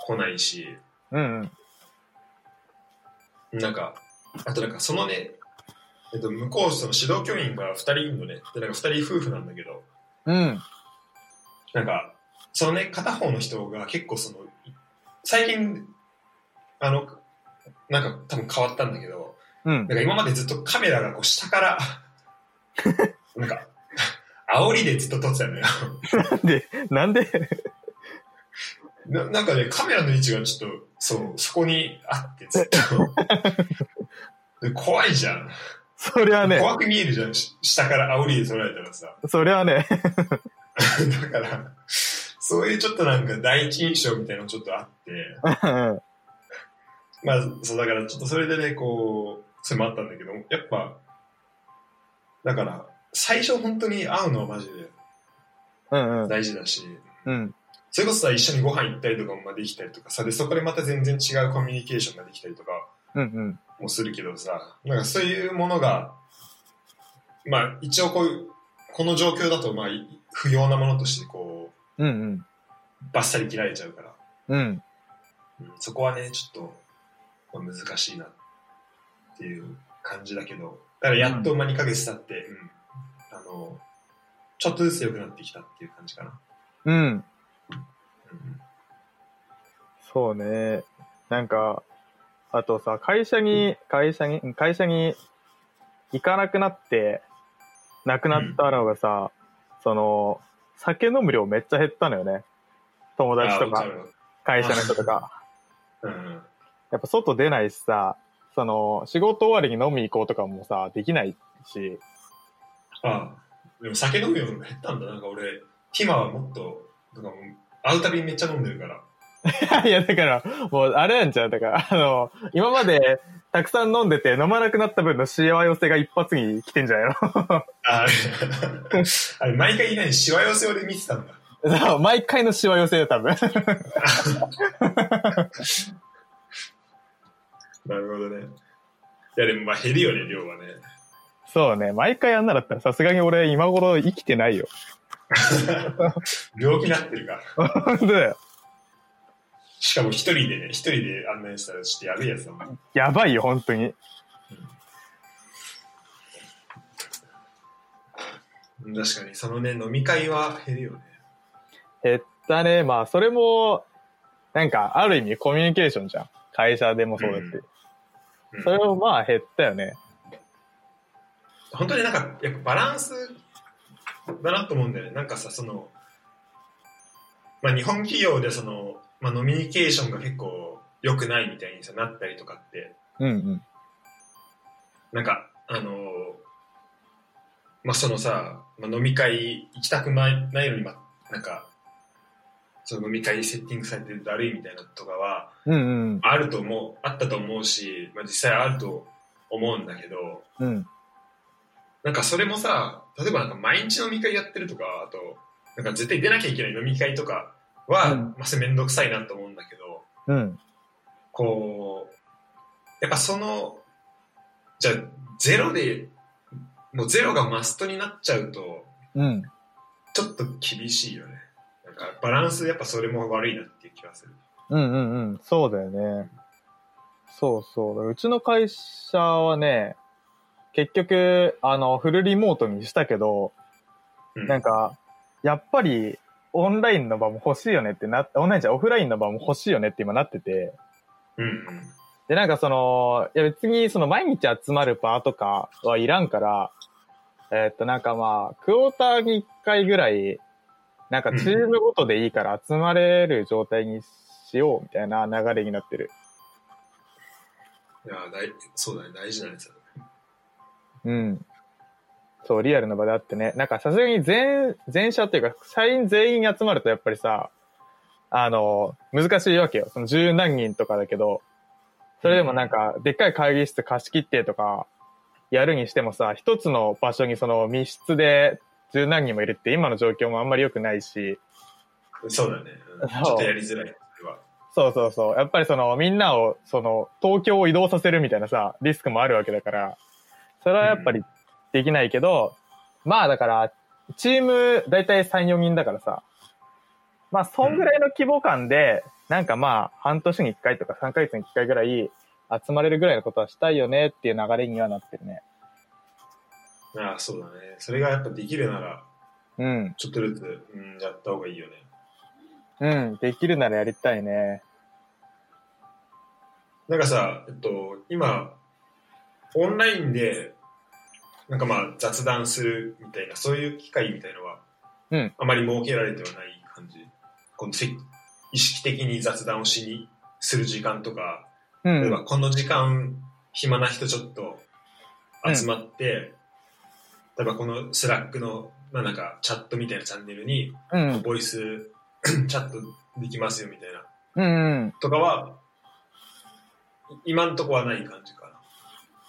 こないし、うんうん。なんか、あとなんかそのね、えっと、向こうその指導教員が2人いるのね。で、なんか2人夫婦なんだけど、うん。なんか、そのね、片方の人が結構その、最近、あの、なんか多分変わったんだけど、うんなん。か今までずっとカメラがこう下から、[LAUGHS] なんか、煽りでずっと撮ってたのよ。で、なんで？ななんかね、カメラの位置がちょっと、そう、そこにあってずっと。で [LAUGHS] 怖いじゃん。そりゃね、怖く見えるじゃん。し下から煽りで撮られたらさ。そりゃね、[LAUGHS] だから、そういうちょっとなんか第一印象みたいなのちょっとあって、うんまあ、そうだからちょっとそれでね、こう、それもあったんだけど、やっぱ、だから、最初本当に会うのはマジでうんうん。大事だし、うん。それこそさ、一緒にご飯行ったりとかもできたりとかさ、で、そこでまた全然違うコミュニケーションができたりとかうんうん。もするけどさ、なんかそういうものが、まあ一応こういう、この状況だとまあ不要なものとしてこうんうん。う、バッサリ切られちゃうから、うん。うんそこはね、ちょっと、まあ、難しいなっていう感じだけど、だからやっとまあ2ヶ月経って、うん、あの、ちょっとずつ良くなってきたっていう感じかな。うん。うんそうね。なんか、あとさ、会社に、会社に、うん会社に行かなくなって、なくなったのがさ、その、酒飲む量めっちゃ減ったのよね。友達とか、会社の人とか。[LAUGHS] うんやっぱ外出ないしさ、その、仕事終わりに飲み行こうとかもさ、できないし、ああ、でも酒飲む量が減ったんだ。なんか俺、ティマはもっと、なんかもう会うたびにめっちゃ飲んでるから。[LAUGHS] いや、だから、もう、あれなんちゃうだから、あの、今まで、たくさん飲んでて、飲まなくなった分の幸寄せが一発に来てんじゃない [LAUGHS] あ [LAUGHS] あれ、あれ毎回いないしわ寄せ俺見てたんだ。のそう毎回の幸寄せよ、多分。なるほどね。いやでもまあ減るよね、量はね。そうね、毎回やんなだったらさすがに俺今頃生きてないよ。病気になってるから。本当だよ。しかも一人でね、一人で案内したらちょっとやべえやつだもん。やばいよ、本当に。うん確かに、そのね、飲み会は減るよね。減ったね。まあ、それも、なんか、ある意味コミュニケーションじゃん。会社でもそうだし。うんそれもまあ減ったよね。本当になんか、やっぱバランスだなと思うんだよね。なんかさ、その、まあ日本企業でその、まあ飲みニケーションが結構良くないみたいにさ、なったりとかって、うんうん。なんか、あのまあそのさ、まあ、飲み会行きたくないないのに、まあ、なんか、その飲み会セッティングされてるだるいみたいなとかは、うんうん。あると思う、あったと思うし、まあ実際あると思うんだけど、うん。なんかそれもさ、例えばなんか毎日飲み会やってるとか、あと、なんか絶対出なきゃいけない飲み会とかは、うんまあそれめんどくさいなと思うんだけど、うん。こう、やっぱその、じゃあゼロで、もうゼロがマストになっちゃうと、うん。ちょっと厳しいよね。なんかバランスやっぱそれも悪いなっていう気がする。うんうんうん。そうだよね。そうそう。うちの会社はね、結局、あの、フルリモートにしたけど、うんなんか、やっぱり、オンラインの場も欲しいよねってな、オンラインじゃオフラインの場も欲しいよねって今なってて、うんうん。で、なんかその、いや別にその毎日集まる場とかはいらんから、えーっとなんかまあ、クォーターに1回ぐらい、なんかチームごとでいいから集まれる状態にしようみたいな流れになってる。いや、大、そうだね、大事なんですよ。うん。そう、リアルな場であってね。なんかさすがに全、全社っていうか、社員全員集まるとやっぱりさ、あの、難しいわけよ。その十何人とかだけど、それでもなんか、でっかい会議室貸し切ってとか、やるにしてもさ、一つの場所にその密室で十何人もいるって今の状況もあんまり良くないし、そうだね。ちょっとやりづらい。そうそうそう。やっぱりそのみんなを、その東京を移動させるみたいなさ、リスクもあるわけだから、それはやっぱりできないけど、まあだから、チーム大体3、4人だからさ、まあそんぐらいの規模感で、なんかまあ半年に1回とか3ヶ月に1回ぐらい集まれるぐらいのことはしたいよねっていう流れにはなってるね。ああ、そうだね。それがやっぱできるなら、うん。ちょっとずつ、うん、やった方がいいよね。うん。できるならやりたいね。なんかさ、えっと、今、オンラインで、なんかまあ雑談するみたいな、そういう機会みたいのは、うんあまり設けられてはない感じ。このせ意識的に雑談をしに、する時間とか、うん。例えばこの時間、暇な人ちょっと集まって、例えばこのスラックの、まあなんかチャットみたいなチャンネルに、うん。ボイス [CLEARS THROAT] チャットできますよみたいな、うん。とかは、い今んとこはない感じかな。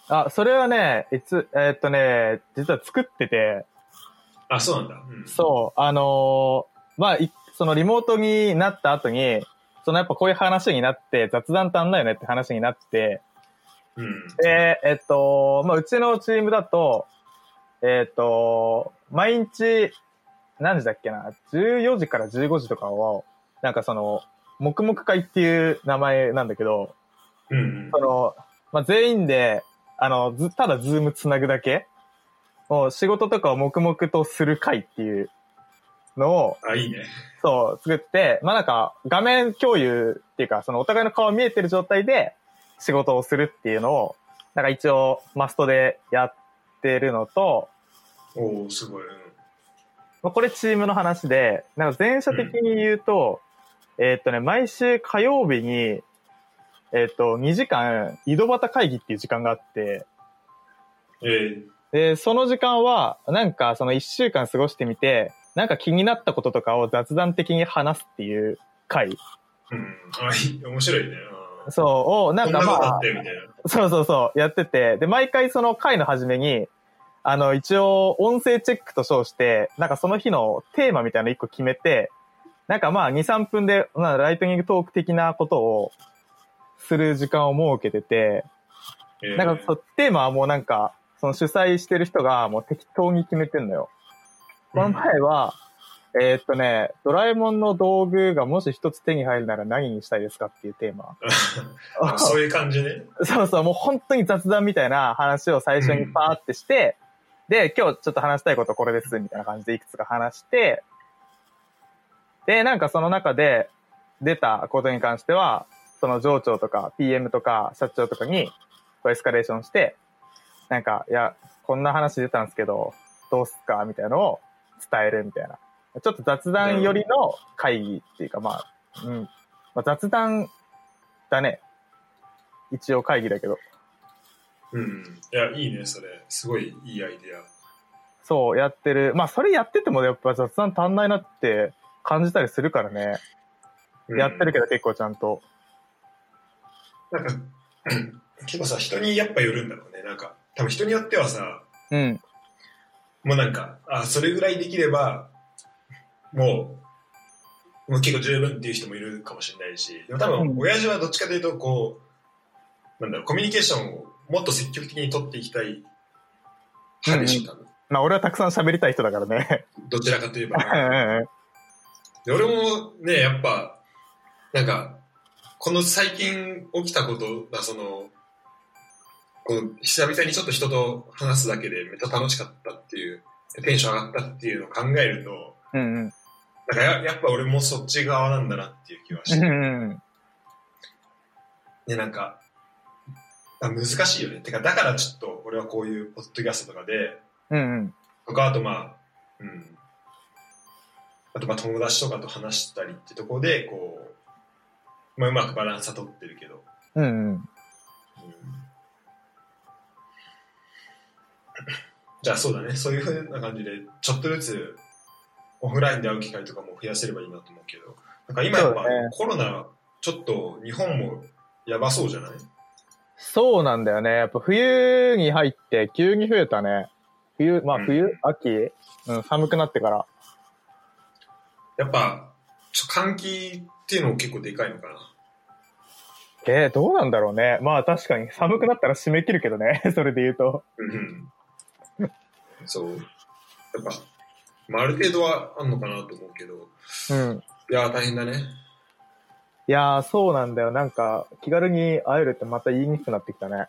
あ、それはね、いつ、えーっとね、実は作ってて、あ、そうなんだ。うん、そう、あのーまあ、いそのリモートになった後に、そのやっぱこういう話になって、雑談足んないよねって話になって、うん。で、えっと、まあ、うちのチームだと、えっと、毎日、何時だっけな、14時から15時とかを、なんかその、黙々会っていう名前なんだけど、うんうんその、まあ、全員で、あの、ず、ただズームつなぐだけもう仕事とかを黙々とする会っていうのを、あ、いいね。そう、作って、まあ、なんか、画面共有っていうか、そのお互いの顔見えてる状態で仕事をするっていうのを、なんか一応マストでやってるのと、おおすごい。うんまあ、これチームの話で、なんか全社的に言うと、えーっとね、毎週火曜日に、えーっと、2時間、井戸端会議っていう時間があって、えーで、その時間は、なんかその1週間過ごしてみて、なんか気になったこととかを雑談的に話すっていう会。うん。あ、いい。面白いね。うんそう、を、なんかまあ。そうそうそう、やってて、で、毎回その回の初めに、あの、一応、音声チェックと称して、なんかその日のテーマみたいなの一個決めて、なんかまあ、2、3分で、まあ、ライトニングトーク的なことをする時間を設けてて、えーなんかそう、テーマはもうなんか、その主催してる人がもう適当に決めてんのよ。この前は、えーっとね、ドラえもんの道具がもし一つ手に入るなら何にしたいですかっていうテーマ。あ [LAUGHS] そういう感じね。そうそう、もう本当に雑談みたいな話を最初にパーってして、で、今日ちょっと話したいことこれです、みたいな感じでいくつか話して、で、なんかその中で出たことに関しては、その上長とか PM とか社長とかにこうエスカレーションして、なんか、いや、こんな話出たんですけど、どうすっか？みたいなのを伝えるみたいな。ちょっと雑談寄りの会議っていうか、まあ、うん。まあ、雑談だね。一応会議だけど。うん。いや、いいね、それ。すごいいいアイデア。そう、やってる。まあ、それやっててもやっぱ雑談足んないなって感じたりするからね。うんやってるけど結構ちゃんと。なんか、結構さ、人にやっぱよるんだろうね。なんか、多分人によってはさ、うん。もうなんか、あ、それぐらいできれば、もう、もう結構十分っていう人もいるかもしれないし、でも多分、うん親父はどっちかというと、こう、なんだろう、コミュニケーションをもっと積極的に取っていきたい派でしょ、多分。まあ、俺はたくさん喋りたい人だからね。[LAUGHS] どちらかといえば。うんうんうんで俺もね、やっぱ、なんか、この最近起きたことが、その、こう久々にちょっと人と話すだけでめっちゃ楽しかったっていう、テンション上がったっていうのを考えると、うんうん。なんかややっぱ俺もそっち側なんだなっていう気はして。うんうん。ね、なんか、あ難しいよね。てか、だからちょっと俺はこういうポッドキャストとかで、うんうん。とか、あとまあ、うん。あとまあ友達とかと話したりってとこで、こう、まあうまくバランスは取ってるけど、うんうん。うんじゃあそうだね、そういうふうな感じで、ちょっとずつオフラインで会う機会とかも増やせればいいなと思うけど、なんか今やっぱコロナ、ちょっと日本もやばそうじゃない？そうなんだよね。やっぱ冬に入って急に増えたね。冬、まあうん冬、秋、うん、寒くなってから。やっぱ、換気っていうのも結構でかいのかな。えー、どうなんだろうね。まあ確かに寒くなったら締め切るけどね。[LAUGHS] それで言うと。うん。そう。やっぱ、まあ、ある程度はあんのかなと思うけど、うん。いやー大変だね。いやー、そうなんだよ。なんか、気軽に会えるってまた言いにくくなってきたね。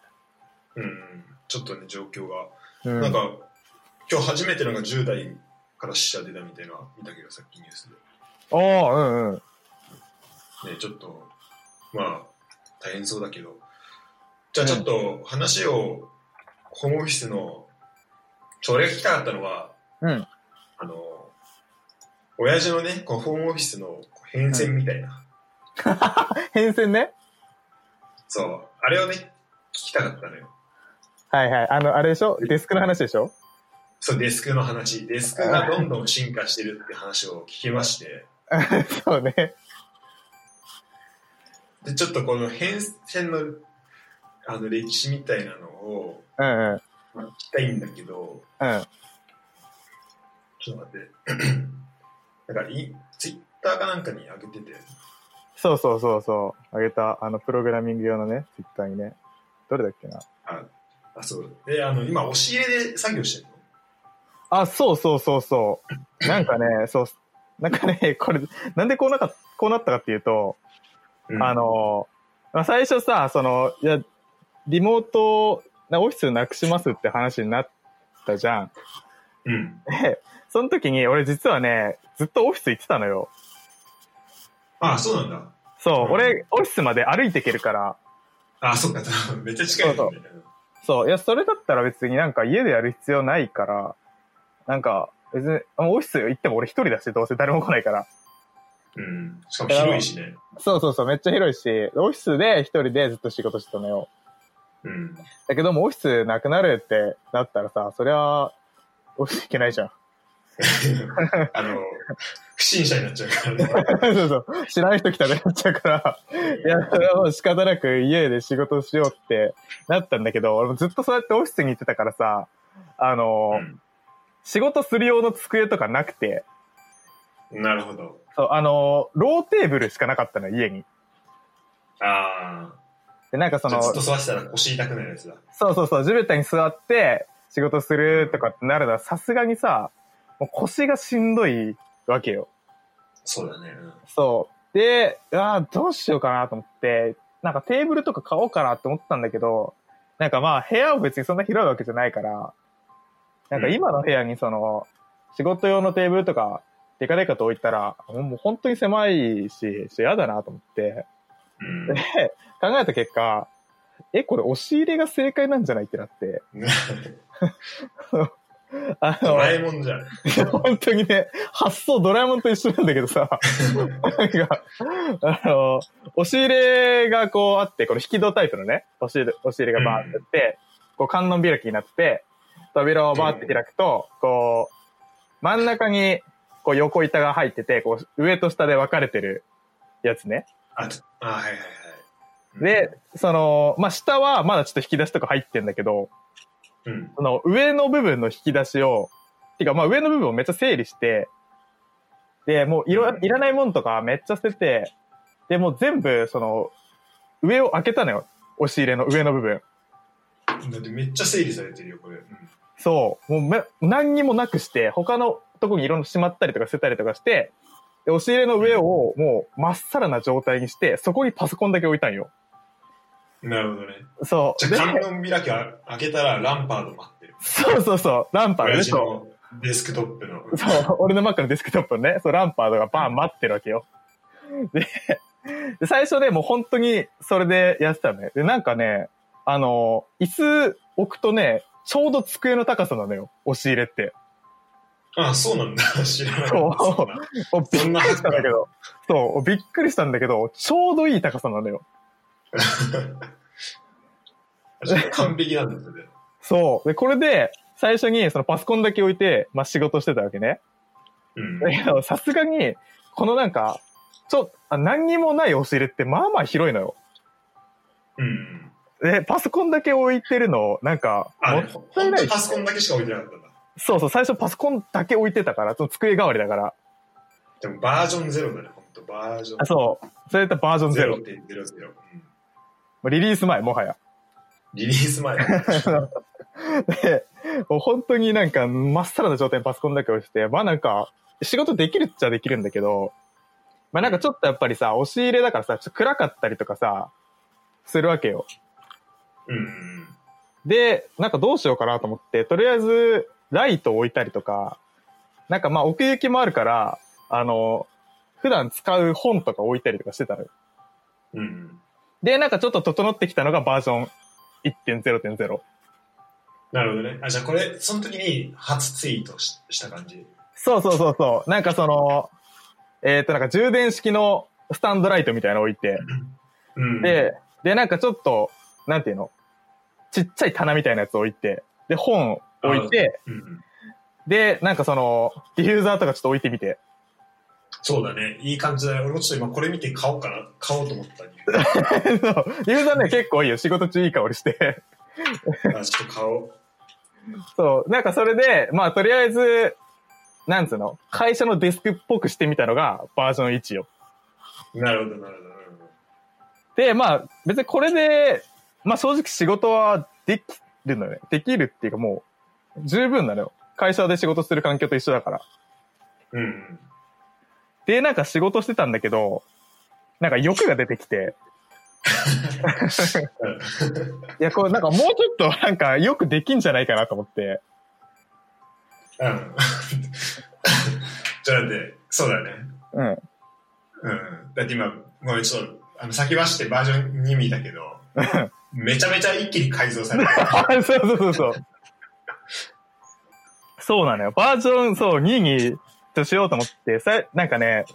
うん。ちょっとね、状況が。うん。なんか、今日初めてなんか10代から死者出たみたいなの見たけど、さっきニュースで。おー、うんうん。ね、ちょっと、まあ、大変そうだけど。じゃあちょっと話を、ホームオフィスの、ちょ、俺が聞きたかったのは、うん。あの、親父のね、こうホームオフィスの変遷みたいな。[LAUGHS] 変遷ね？そう。あれをね、聞きたかったのよ。はいはい。あの、あれでしょ？デスクの話でしょ？そう、デスクの話。デスクがどんどん進化してるって話を聞きまして、[LAUGHS] そうね。で、ちょっとこの変遷の、あの、歴史みたいなのを、うんうん。まあ聞きたいんだけど、うん。ちょっと待って。[CLEARS THROAT] なんかい、ツイッターかなんかに上げてて、そうそうそうそう。あげた、あの、プログラミング用のね、ツイッターにね。どれだっけな？あ、あそう。で、あの、今、押し入れで作業してるの？あ、そうそうそうそう。なんかね、そう、なんかね、これ、なんでこうなか、こうなったかっていうと、うんあ、の、まあ、最初さ、その、いや、リモート、なオフィスなくしますって話になったじゃん。うん。で、その時に俺実はね、ずっとオフィス行ってたのよ。あ、そうなんだ。そう、うん俺、オフィスまで歩いていけるから、あ、そっか。[LAUGHS] めっちゃ近いもんね。そう、いや、それだったら別になんか家でやる必要ないから、なんか、別に、オフィス行っても俺一人だし、どうせ誰も来ないから。うん。しかも広いしね。そうそうそう、めっちゃ広いし、オフィスで一人でずっと仕事してたのよ。うん。だけども、オフィスなくなるってなったらさ、そりゃ、オフィス行けないじゃん。[LAUGHS] あの、不審者になっちゃうからね。そうそう。知らない人来たらなっちゃうから、いや、それはもう仕方なく家で仕事しようってなったんだけど、俺もずっとそうやってオフィスに行ってたからさ、あの、うん仕事する用の机とかなくて、なるほど。そう、あの、ローテーブルしかなかったの、家に。あで、なんかそのあ、ずっと座ってたら腰痛くなるやつだ。そうそうそう、地べたに座って仕事するとかってなるのはさすがにさ、もう腰がしんどいわけよ。そうだね。うんそう。で、ああ、どうしようかなと思って、なんかテーブルとか買おうかなって思ったんだけど、なんかまあ部屋は別にそんな広いわけじゃないから、なんか今の部屋にその、仕事用のテーブルとか、デカデカと置いたら、もう本当に狭いし、嫌だなと思って、うん。で、考えた結果、え、これ押し入れが正解なんじゃないってなって、[LAUGHS] あの、ドラえもんじゃん。本当にね、発想ドラえもんと一緒なんだけどさ、なんか、あの、押し入れがこうあって、この引き戸タイプのね、押し入れ、押し入れがバーってあって、こう観音開きになって、扉をバーって開くと、こう、真ん中に、こう横板が入ってて、こう上と下で分かれてるやつね。あ、とあはいはいはい。で、その、まあ、下はまだちょっと引き出しとか入ってんだけど、うん、その上の部分の引き出しを、てかまあ上の部分をめっちゃ整理して、で、もういろ、いらないもんとかめっちゃ捨てて、で、もう全部その、上を開けたのよ。押し入れの上の部分。だってめっちゃ整理されてるよ、これ。うんそう。もうめ、何にもなくして、他のとこにいろんなしまったりとか捨てたりとかして、で押し入れの上をもうまっさらな状態にして、そこにパソコンだけ置いたんよ。なるほどね。そう。じゃ観音開きを開けたらランパード待ってる。そうそうそう、ランパードね。親父そのデスクトップの。う。そう、俺の Mac のデスクトップのね、そう、ランパードがバーン待ってるわけよ。で、で最初でもう本当にそれでやってたのね。で、なんかね、あの、椅子置くとね、ちょうど机の高さなのよ、押し入れって。あそうなんだ。[LAUGHS] 知らなかった。そびっくりしたんだけど、そう、びっくりしたんだけど、ちょうどいい高さなのよ。[LAUGHS] 完璧なんですよね。そう。で、これで、最初にそのパソコンだけ置いて、まあ、仕事してたわけね。うん。だけど、さすがに、このなんか、ちょ、あ何にもない押し入れって、まあまあ広いのよ。うん。で、パソコンだけ置いてるの、なんか、あ、もね、ったいないパソコンだけしか置いてなかったんだ。そうそう、最初パソコンだけ置いてたから、その机代わりだから。でもバージョンゼロだね、ほんと。バージョンあ、そう。それとバージョンゼロ。0.00。うんリリース前、もはや。リリース前。[LAUGHS] で、もう本当になんか、まっさらな状態にパソコンだけ置いてて、まあなんか、仕事できるっちゃできるんだけど、まあなんかちょっとやっぱりさ、押し入れだからさ、ちょっと暗かったりとかさ、するわけよ。うん。で、なんかどうしようかなと思って、とりあえず、ライトを置いたりとか、なんかまあ奥行きもあるから、あの、普段使う本とか置いたりとかしてたのよ。うん。で、なんかちょっと整ってきたのがバージョン1.0.0。なるほどね。あ、じゃあこれ、その時に初ツイートしした感じ。そうそうそうそう。なんかその、えっ、となんか充電式のスタンドライトみたいなの置いて、うん。で、で、なんかちょっと、なんていうの？ちっちゃい棚みたいなやつ置いて、で、本置いて、うん。でで、なんかその、ディフューザーとかちょっと置いてみて。そうだね。いい感じだね。俺もちょっと今これ見て買おうかな。買おうと思った。ディフューザーね、結構いいよ。仕事中いい香りして。あちょっと買おう。そう。なんかそれで、まあとりあえず、なんつうの？会社のデスクっぽくしてみたのがバージョン1よ。なるほど、なるほどなるほど。で、まあ別にこれで、まあ正直仕事はできるのよね。できるっていうかもう、十分なのよ。会社で仕事する環境と一緒だから。うん。で、なんか仕事してたんだけど、なんか欲が出てきて、いや、これなんかもうちょっとなんかよくできんじゃないかなと思って。うん。じゃあだって、そうだね。うん。うん。だって今、ごめん、ちょっと、あの、先走ってバージョン2見たけど、めちゃめちゃ一気に改造されてる。[LAUGHS] そうそうそうそう。そうなのよ。バージョン、そう、2にとしようと思って、さ、なんかね、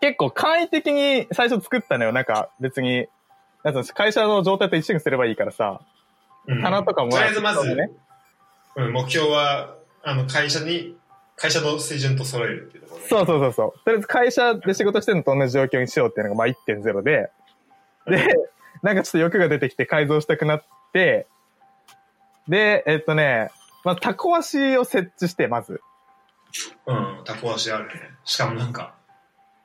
結構簡易的に最初作ったのよ。なんか別に、なん会社の状態と一緒にすればいいからさ、うん棚とかもとりあえずまず、ねうん、目標は、あの、会社に、会社の水準と揃えるっていうところね。そうそうそうそう。とりあえず会社で仕事してるのと同じ状況にしようっていうのがまあ1.0で、で、なんかちょっと欲が出てきて改造したくなって、で、えっとね、まずタコ足を設置して、まず。うん、タコ足あるね。しかもなんか、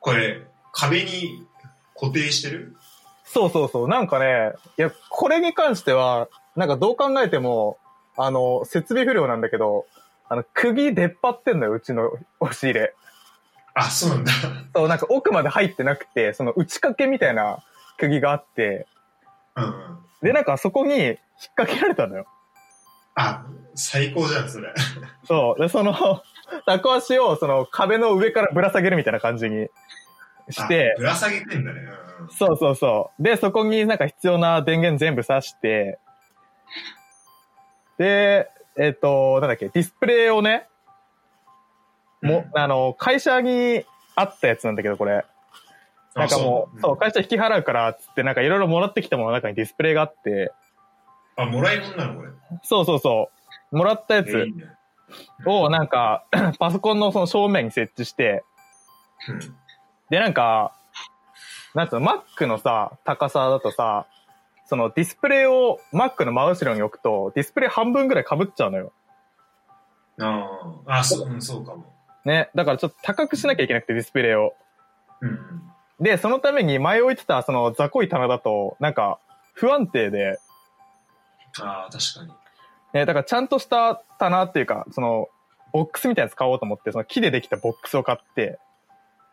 これ、壁に固定してる？そうそうそう。なんかね、いや、これに関しては、なんかどう考えても、あの、設備不良なんだけど、あの、釘出っ張ってんのよ、うちの [LAUGHS] 押し入れ。あ、そうなんだ。そう、なんか奥まで入ってなくて、その打ち掛けみたいな釘があって、うんうん。で、なんかそこに引っ掛けられたのよ。あ、最高じゃん、それ。そう。で、その、[LAUGHS] タコ足をその壁の上からぶら下げるみたいな感じにしてあ、ぶら下げてんだね。うんうんそうそうそう。で、そこになんか必要な電源全部挿して、で、えっ、と、なんだっけ、ディスプレイをね、も、あの、会社にあったやつなんだけど、これ。なんかもう、そう、会社引き払うから、つって、なんかいろいろもらってきたものの中にディスプレイがあって、あ、もらい物なのこれ。そうそうそう、もらったやえつを、なんか、[CLEARS THROAT] パソコンのその正面に設置して、うんで、なんか、なんつうの、Mac のさ、高さだとさ、そのディスプレイを Mac の真後ろに置くと、ディスプレイ半分ぐらい被っちゃうのよ。ああ、あ、そう、うん、そうかも。ね。だからちょっと高くしなきゃいけなくて、ディスプレイを。うんうん。で、そのために前置いてた、その雑魚い棚だと、なんか、不安定で、ああ、確かに。ね、だからちゃんとした棚っていうか、その、ボックスみたいなやつ買おうと思って、その木でできたボックスを買って、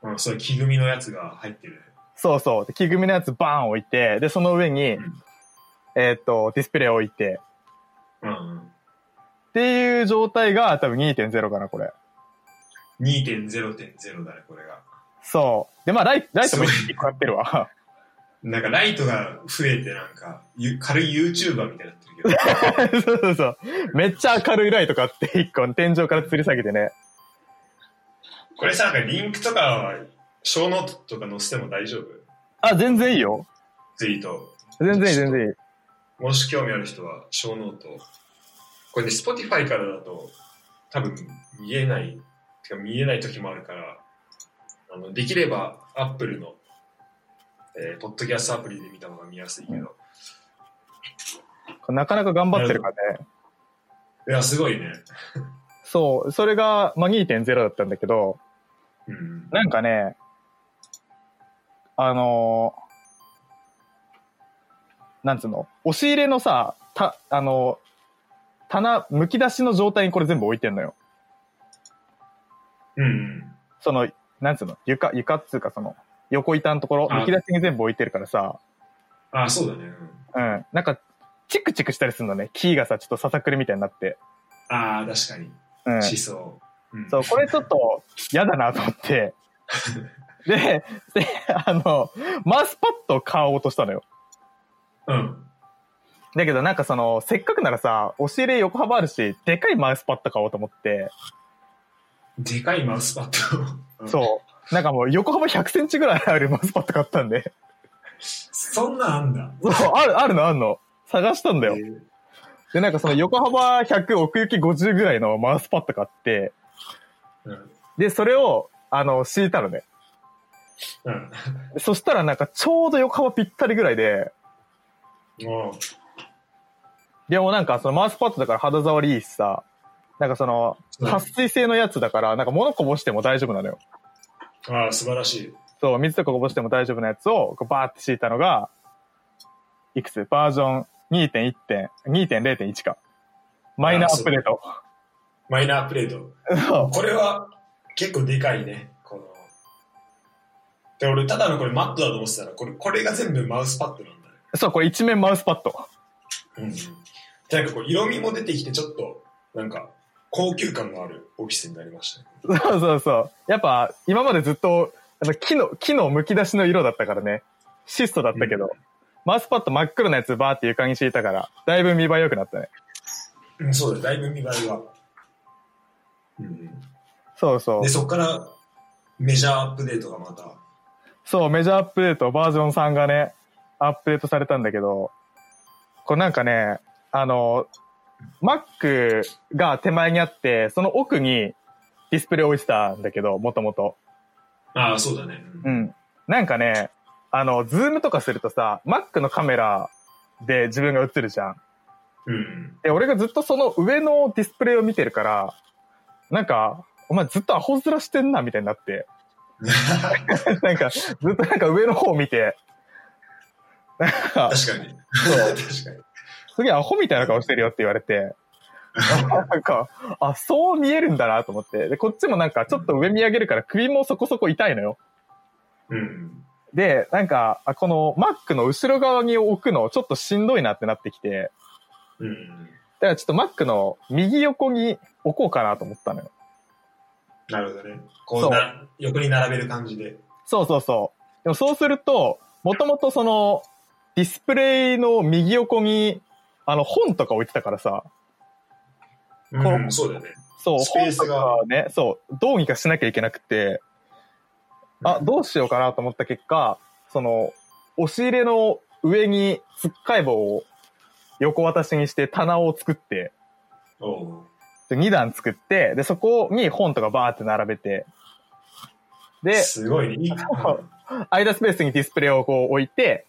うん、そういう木組みのやつが入ってる。そうそう。で木組みのやつバーン置いて、で、その上にうん、えっ、と、ディスプレイ置いて、うんうん。っていう状態が多分2.0かな、これ。2.0.0だね、これが。そう。で、まあ、ライライトもすごい1個やってるわ。[LAUGHS] なんかライトが増えてなんか、ゆ軽い YouTuber みたいになってるけど。[LAUGHS] そうそうそう。めっちゃ明るいライト買って、1個天井から吊り下げてね。これさ、なんかリンクとかは、ショーノートとか載せても大丈夫？あ、全然いいよ。ツイート。全然いい、全然いい。もし興味ある人は、ショーノート。これね、Spotify からだと、多分見えない、てか見えない時もあるから、あの、できれば Apple の、えー、ポッドキャストアプリで見た方が見やすいけど。なかなか頑張ってるからね。いや、すごいね。そう。それが、まあ、2.0だったんだけど、うん。なんかね、あのーなんつうの？押し入れのさ、た、あのー棚、むき出しの状態にこれ全部置いてんのよ。うんうん。その、なんつうの？床、床っつうかその、横板のところ、あむき出しに全部置いてるからさ、あ、そうだね。うん、うん。なんか、チクチクしたりするのね。キーがさ、ちょっとささくれみたいになって。ああ、確かに。うん。しそう。うん、そう、これちょっと嫌だなと思って。[LAUGHS] で、で、あの、マウスパッドを買おうとしたのよ。うん。だけどなんかその、せっかくならさ、押し入れ横幅あるし、でかいマウスパッド買おうと思って、でかいマウスパッド。うんそう。なんかもう横幅100センチぐらいあるマウスパッド買ったんで。そんなんあんだ。そう、ある、あるのあるの。探したんだよえ。ーで、なんかその横幅100、奥行き50ぐらいのマウスパッド買って、うん。で、それを、あの、敷いたのね。うん。でそしたらなんかちょうど横幅ぴったりぐらいで、もでもなんかそのマウスパッドだから肌触りいいしさ、なんかその、うん撥水性のやつだから、なんか物こぼしても大丈夫なのよ。う、ああ、素晴らしい。そう、水とかこぼしても大丈夫なやつを、こうバーって敷いたのが、いくつ？バージョン2.1点、2.0.1か。マイナーアップデート。マイナーアップデート。これは結構でかいね。この。で、俺、ただのこれマットだと思ってたら、これ、これが全部マウスパッドなんだね。そう、これ一面マウスパッド。うんなんかこう、色味も出てきて、ちょっと、なんか、高級感のあるオフィスになりましたね。そうそうそう。やっぱ、今までずっと、あの木の、木の剥き出しの色だったからね。シストだったけど、うんマウスパッド真っ黒なやつバーって床に敷いたから、だいぶ見栄え良くなったね。うん、そうだよ。だいぶ見栄えが。うん。そうそうで、。そっから、メジャーアップデートがまた。そう、メジャーアップデート、バージョン3がね、アップデートされたんだけど、これなんかね、あの、Mac が手前にあって、その奥にディスプレイ置いてたんだけど、もともと。ああ、そうだね。う。うんん。なんかね、あの、ズームとかするとさ、Mac のカメラで自分が映るじゃん。うん。で、俺がずっとその上のディスプレイを見てるから、なんか、お前ずっとアホ面してんな、みたいになって。[LAUGHS] なんか、ずっとなんか上の方見て、なんか、確かに。そう確かに。すげえアホみたいな顔してるよって言われて、[LAUGHS] なんか、あ、そう見えるんだなと思って。で、こっちもなんかちょっと上見上げるから首もそこそこ痛いのよ。うん。で、なんか、あこの Mac の後ろ側に置くのちょっとしんどいなってなってきて、うん。だからちょっと Mac の右横に置こうかなと思ったのよ。なるほどね。こうな、横に並べる感じで。そうそうそう。でもそうすると、もともとその、ディスプレイの右横に、あの本とか置いてたからさ、う、うんそうだよね。そう、スペースが。ね、そう、どうにかしなきゃいけなくて、あ、どうしようかなと思った結果、その、押し入れの上につっかい棒を横渡しにして棚を作って、で2段作って、で、そこに本とかバーって並べて、で、すごいね。[LAUGHS] 間スペースにディスプレイをこう置いて、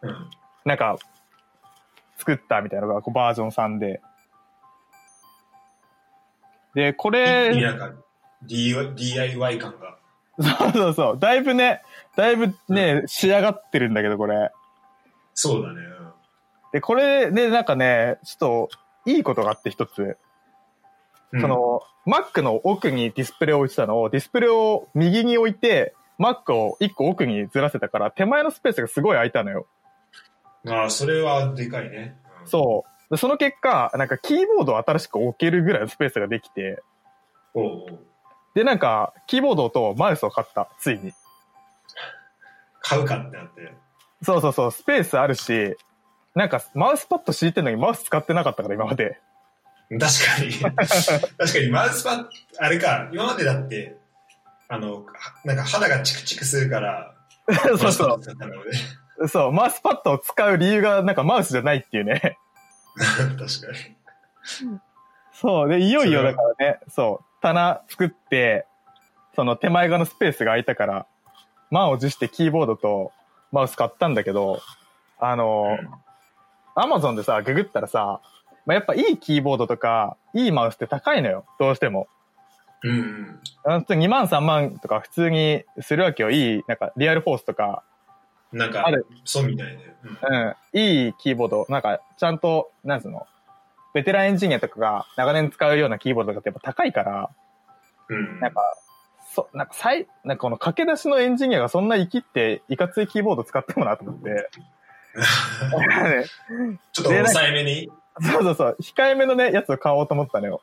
うん。なんか、作ったみたいなのがこうバージョン3で。で、これ、なんか、DIY 感が。そうそうそう。だいぶね、だいぶね、仕上がってるんだけど、これ。そうだね。で、これでなんかね、ちょっと、いいことがあって一つ。うん、その、Mac の奥にディスプレイを置いてたのを、ディスプレイを右に置いて、Mac を一個奥にずらせたから、手前のスペースがすごい空いたのよ。ああ、それはでかいね。うんそう。でその結果、なんかキーボードを新しく置けるぐらいのスペースができて、おうおうで、なんか、キーボードとマウスを買った、ついに。買うかってなって。そうそうそう、スペースあるし、なんか、マウスパッド敷いてんのにマウス使ってなかったから、今まで。確かに。[LAUGHS] 確かに、マウスパッド、あれか、今までだって、あの、はなんか肌がチクチクするから、[LAUGHS] そうそ。う。そう、マウスパッドを使う理由が、なんかマウスじゃないっていうね。[LAUGHS] 確かに。そう。で、いよいよだからね、そう、棚作って、その手前側のスペースが空いたから、満を持してキーボードとマウス買ったんだけど、あの、アマゾンでさ、ググったらさ、まあ、やっぱいいキーボードとか、いいマウスって高いのよ、どうしても。うんうん。あ普通2万3万とか普通にするわけよ。いい、なんかリアルフォースとか、なんかある、そうみたいで。うんうん、いいキーボード、なんかちゃんと、なんつうの、ベテランエンジニアとかが長年使うようなキーボードとかってやっぱ高いから、うん。なんか、そ、なんか最、なんかこの駆け出しのエンジニアがそんな生きって、いかついキーボード使ってもなと思って。[LAUGHS] ちょっと抑えめに？そうそうそう、控えめのね、やつを買おうと思ったのよ。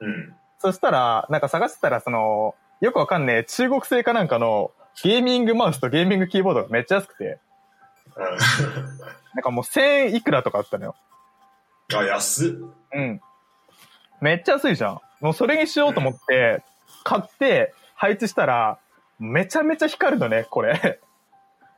うん。そしたら、なんか探してたら、その、よくわかんねえ、中国製かなんかの、ゲーミングマウスとゲーミングキーボードがめっちゃ安くて、なんかもう1000円いくらとかあったのよ。あ、安っ。うん。めっちゃ安いじゃん。もうそれにしようと思って、買って、配置したら、めちゃめちゃ光るのね、これ。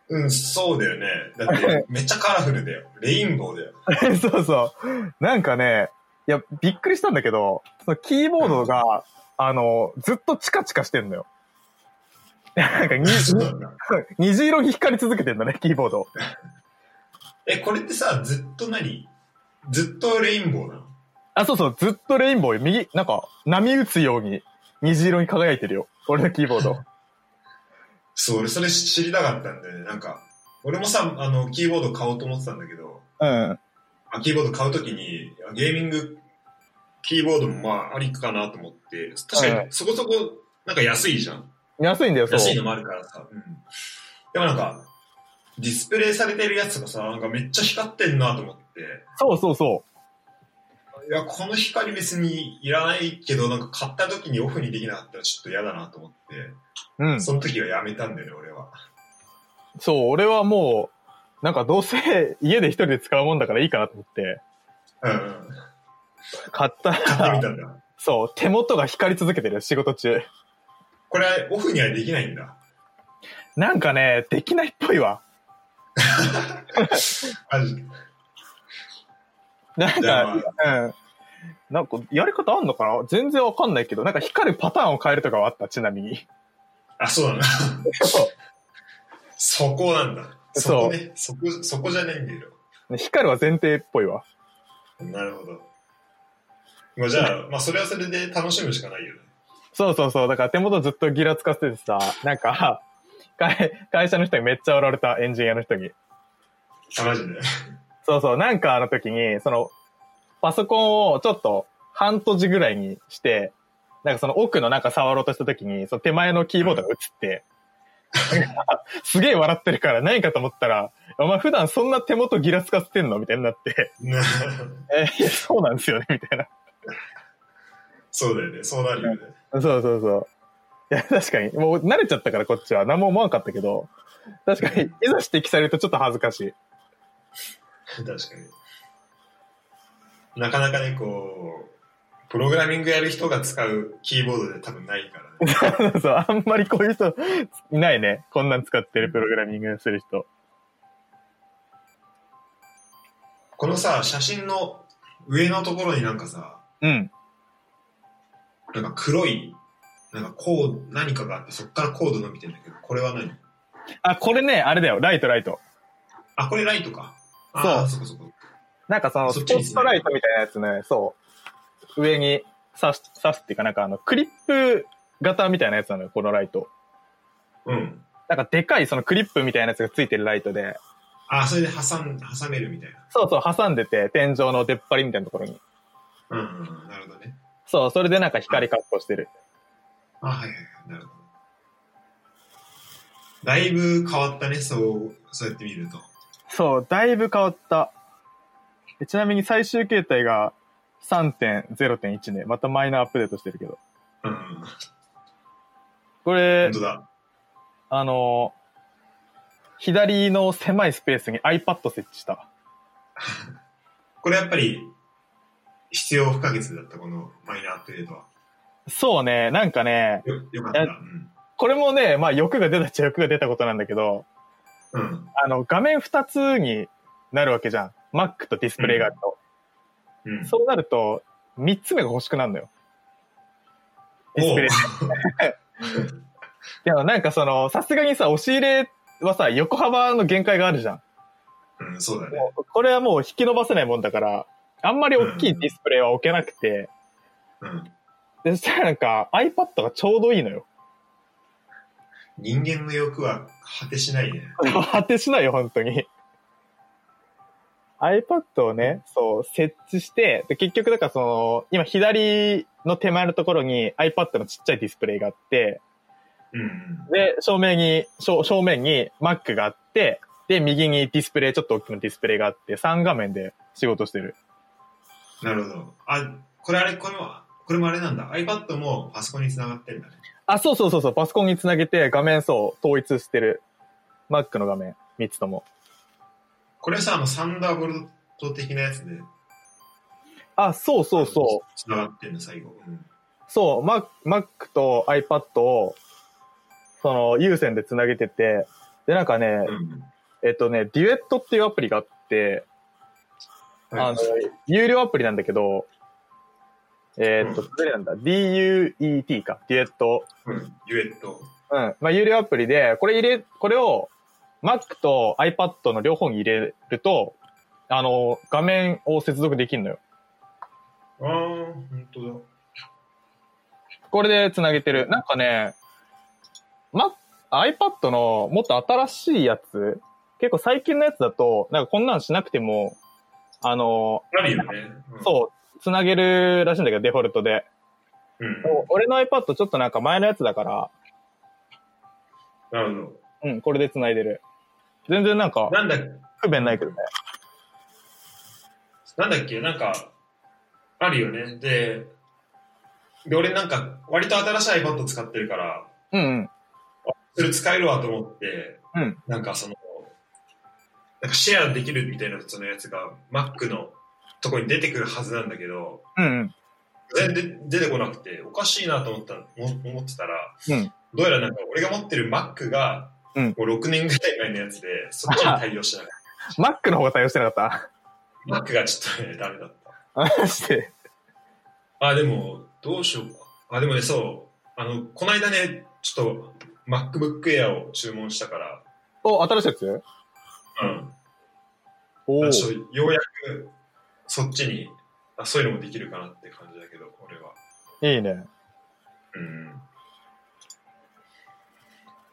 うん、そうだよね。だって、めっちゃカラフルだよ。レインボーだよ。[LAUGHS] そうそう。なんかね、いや、びっくりしたんだけど、そのキーボードが、あの、ずっとチカチカしてんのよ。なんかに。虹色に光り続けてんだね、キーボード。え、これってさ、ずっと何？ずっとレインボーなの？あ、そうそう、ずっとレインボー、右、なんか、波打つように虹色に輝いてるよ。俺のキーボード。そう、俺それ知りたかったんだよね。なんか、俺もさ、あの、キーボード買おうと思ってたんだけど、うん。あキーボード買うときに、ゲーミングキーボードもまあ、ありかなと思って、確かうにそこそこ、なんか安いじゃん。安いんだよ、そう。安いのもあるからさ。うん。でもなんか、ディスプレイされてるやつがさ、なんかめっちゃ光ってんなと思って、そうそうそいや、この光別にいらないけど、なんか買った時にオフにできなかったらちょっと嫌だなと思って、う。うん。その時はやめたんだよね、俺は。そう、俺はもう、なんかどうせ家で一人で使うもんだからいいかなと思って、うんうん。買った買ってらみ、たんだ。そう、手元が光り続けてるよ、仕事中。これ、オフにはできないんだ。なんかね、できないっぽいわ。[LAUGHS] マジで。なんじゃあか、うん。なんか、やり方あんのかな？全然わかんないけど、なんか光るパターンを変えるとかはあった、ちなみに。あ、そうなんだ。そこなんだ。そこね。そこ、そこじゃないんだよ。光るは前提っぽいわ。なるほど。まあじゃあ、まあそれはそれで楽しむしかないよね。そうそうそう。だから手元ずっとギラつかせててさ、なんか、会会社の人にめっちゃ笑われた、エンジニアの人に。あ、マジで？そうそう、なんかあの時に、その、パソコンをちょっと半閉じぐらいにして、なんかその奥のなんか触ろうとした時に、その手前のキーボードが映って、すげえ笑ってるから何かと思ったら、お前普段そんな手元ギラつかせてんのみたいになって、[LAUGHS] えいや、そうなんですよね、みたいな。そうだよね。そうなるよね。そうそうそう。いや、確かに。もう慣れちゃったからこっちは何も思わんかったけど、確かに、いざ指摘されるとちょっと恥ずかしい。確かに。なかなかね、こう、プログラミングやる人が使うキーボードで多分ないからね。そう、あんまりこういう人いないね。こんなん使ってるプログラミングする人。このさ、写真の上のところになんかさ、うん。なんか黒い、なんかコード、何かがあって、そっからコード伸びてんだけど、これは何？あ、これね、あれだよ。ライト、ライト。あ、これライトか。あーそこそこ。なんかその、スポットライトみたいなやつね、そう。上に刺す、刺すっていうかなんかあの、クリップ型みたいなやつなのよ、このライト。うん。なんかでかいそのクリップみたいなやつがついてるライトで、あ、それで挟ん、挟めるみたいな。そうそう、挟んでて、天井の出っ張りみたいなところに。うん、なるほどね。そう、それでなんか光確保してる。あ、はいはいはい、なるほど。だいぶ変わったね、そう、そうやって見ると。そう、だいぶ変わった。えちなみに最終形態が3.0.1ね。またマイナーアップデートしてるけど。うん。これ。あの、左の狭いスペースに iPad 設置した。[LAUGHS] これやっぱり、必要不可欠だった、このマイナーアップデートは。そうね、なんかね、よ、よかった。いうん。これもね、まあ欲が出たっちゃ欲が出たことなんだけど、うん。あの、画面2つになるわけじゃん。Mac とディスプレイがあると。うん。そうなると、3つ目が欲しくなるのよ。ディスプレイ。でもなんかその、さすがにさ、押し入れはさ、横幅の限界があるじゃん。うん、そうだね。これはもう引き伸ばせないもんだから、あんまり大きいディスプレイは置けなくて、うん。でそしたらなんか iPad がちょうどいいのよ。人間の欲は果てしないね。果てしないよ、本当に。iPad をね、そう、設置して、で結局だからその、今左の手前のところに iPad のちっちゃいディスプレイがあって、うん。で、正面に、正正面に Mac があって、で、右にディスプレイ、ちょっと大きなディスプレイがあって、3画面で仕事してる。なるほど。あ、これあれ、これも、これもあれなんだ。iPad もパソコンにつながってるんだね。あ、そうそうそうそう、パソコンにつなげて画面そう、統一してる。Mac の画面、3つとも。これさ、あの、サンダーボルト的なやつで、あ、そうそうそう。つながってんの、最後。うん。そう、Mac, Mac と iPad を、その、有線でつなげてて、で、なんかね、うん。えっとね、デュエットっていうアプリがあって、あの、有料アプリなんだけど、えーっと、うんどれなんだ ?DUET か、デュエット。うん。デュエット。うん。まあ、有料アプリで、これ入れ、これを Mac と iPad の両方に入れると、あの、画面を接続できるのよ。ああ、本当だ。これで繋げてる。なんかね、Mac、iPad のもっと新しいやつ、結構最近のやつだと、なんかこんなんしなくても、あの、あるよね。うん、そう、繋げるらしいんだけど、デフォルトで。う。うん。俺の iPad ちょっとなんか前のやつだから、なるほうん、これで繋いでる。全然なんかど。、なんだ、不便ないけどね。なんだっけ、なんか、あるよね。で、で、俺なんか、割と新しい iPad 使ってるから、うんうん。それ使えるわと思って、うんなんかその、なんかシェアできるみたいなそのやつが Mac のとこに出てくるはずなんだけど、うんうん。全然出てこなくて、おかしいなと思った、も思ってたら、うんどうやらなんか俺が持ってる Mac が、うんもう6年ぐらい前のやつで、そっちに対応してなかっ Mac の方が対応してなかった？Mac がちょっとね、ダメだった。た。マジで。あ、でも、どうしようか。あ、でもね、そう。あの、この間ね、ちょっと MacBook Air を注文したから、お、新しいやつ？うん。おようやくそっちにあそういうのもできるかなって感じだけど俺はいいね。うん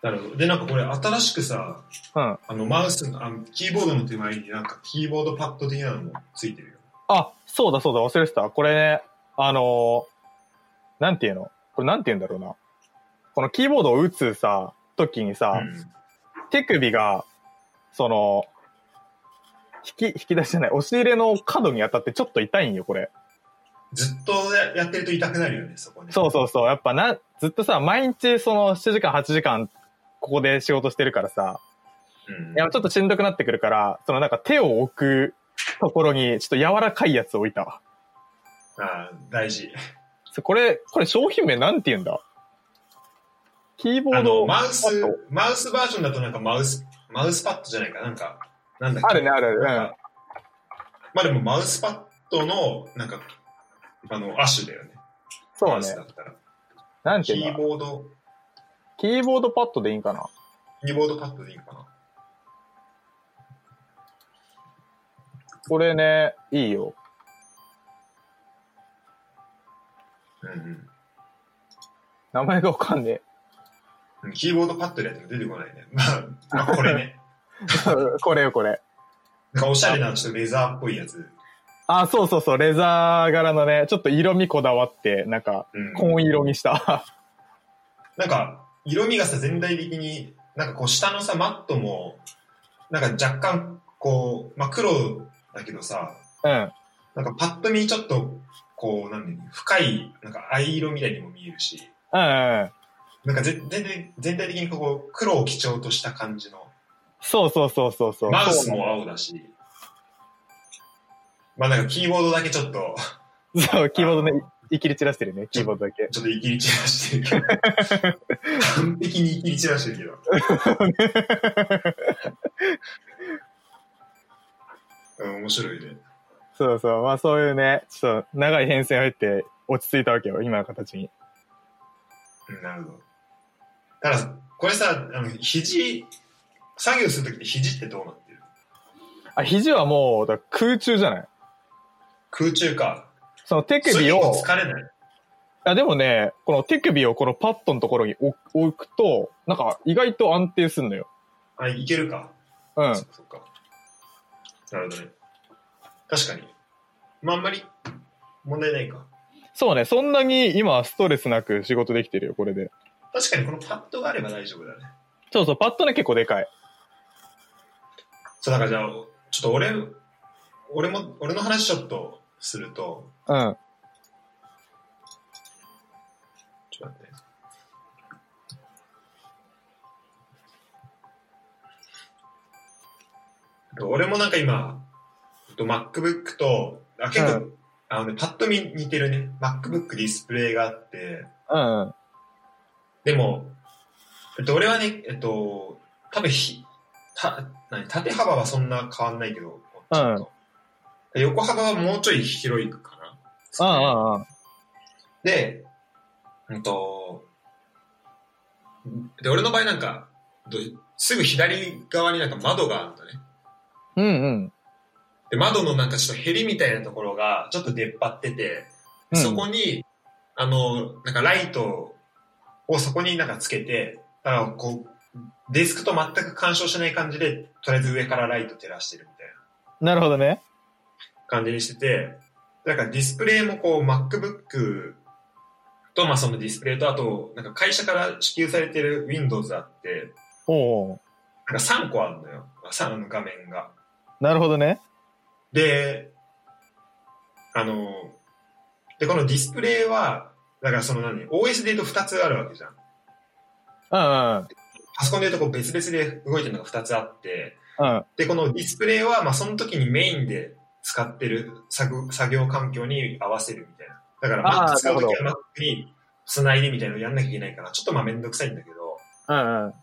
なるほどでなんかこれ新しくさうん。あのマウスあのキーボードの手前になんかキーボードパッド的なのもついてるよあ、そうだそうだ、忘れてた。これね、あのーなんていうの？これなんて言うんだろうな。このキーボードを打つさ、時にさ、うん手首が、その、引き、引き出しじゃない、押し入れの角に当たってちょっと痛いんよ、これ。ずっとややってると痛くなるよねそこねそうそうそう。やっぱな、ずっとさ、毎日その7時間、8時間、ここで仕事してるからさ、うんいや、ちょっとしんどくなってくるから、そのなんか手を置くところに、ちょっと柔らかいやつを置いたわ。あ大事そこれ、これ商品名なんて言うんだ？キーボあードのマウスドマウスバージョンだとなんかマウスマウスパッドじゃないか。なんかなんだっけ？あるね、あるある。なんかまあでもマウスパッドのなんかあの亜種だよね。そうね。なんキーて言うんだ？ボード。キーボードパッドでいいんかな？キーボードパッドでいいかな？これね、いいよ。うんうん。名前がわかんねうん。キーボードパッドでやっても出てこないね。まあ、まあ、これね。え。[LAUGHS] これよ、これ。なんかおしゃれなちょっとレザーっぽいやつ。あ、そうそうそう、レザー柄のね、ちょっと色味こだわって、なんか、うん。紺色にした。[LAUGHS] なんか、色味がさ、全体的に、なんかこう下のさ、マットも、なんか若干こう、まあ、黒だけどさ、うん。なんかパッと見ちょっと、こう、なんだろう深い、なんか藍色みたいにも見えるし、うんうん。なんかぜ全体全体的にこう、黒を基調とした感じの、そうそうそうそうそう。マウスも青だし、まあなんかキーボードだけちょっと、そう、キーボードね、いきり散らしてるね、キーボードだけ。ちょっといきり散らしてるけど、完璧にいきり散らしてるけど。うん、面白いね。そうそう、まあそういうね、ちょっと長い変遷を経って落ち着いたわけよ、今の形に。うん、なるほど。ただ、これさ、あの、肘、作業するときって肘ってどうなってる？あ、肘はもう、だから空中じゃない？空中か。その手首を、疲れない？あでもね、この手首をこのパッドのところに置置くと、なんか意外と安定すんのよ。あ、いけるか。うん。そっかそっか。なるほどね。確かに。まあ、あんまり問題ないか。そうね、そんなに今ストレスなく仕事できてるよ、これで。確かにこのパッドがあれば大丈夫だね。そうそう、パッドね結構でかい。そう、だからじゃあ、ちょっと俺、俺も、俺の話ちょっとすると、うん。ちょっと待って。俺もなんか今、と MacBook と、あ結構、うあのね、パッと見似てるね。MacBook ディスプレイがあって、うんうん。でも、えっと、俺はね、えっと、多分ひ、た、何、縦幅はそんな変わんないけど、ちょっと横幅はもうちょい広いかな。うんうんうん。で、うんと、で、俺の場合なんか、どすぐ左側になんか窓があるんだね。うんうん。で、窓のなんかちょっとヘリみたいなところがちょっと出っ張ってて、うんそこに、あの、なんかライトをそこになんかつけて、だからこう、デスクと全く干渉しない感じで、とりあえず上からライト照らしてるみたいななるほどね。感じにしてて、だからディスプレイもこう MacBook と、まあそのディスプレイと、あと、なんか会社から支給されてる Windows あって、おお。なんか3個あるのよ。3の画面が。なるほどね。で、あの、で、このディスプレイは、だからその何 ?OS で言うと2つあるわけじゃん。うんうん。パソコンで言うとこう別々で動いてるのが2つあって、うん。で、このディスプレイは、まあその時にメインで使ってる作作業環境に合わせるみたいな。だから Mac 使う時は Mac に繋いでみたいなのやんなきゃいけないから、ちょっとまあめんどくさいんだけど、うんうん。ま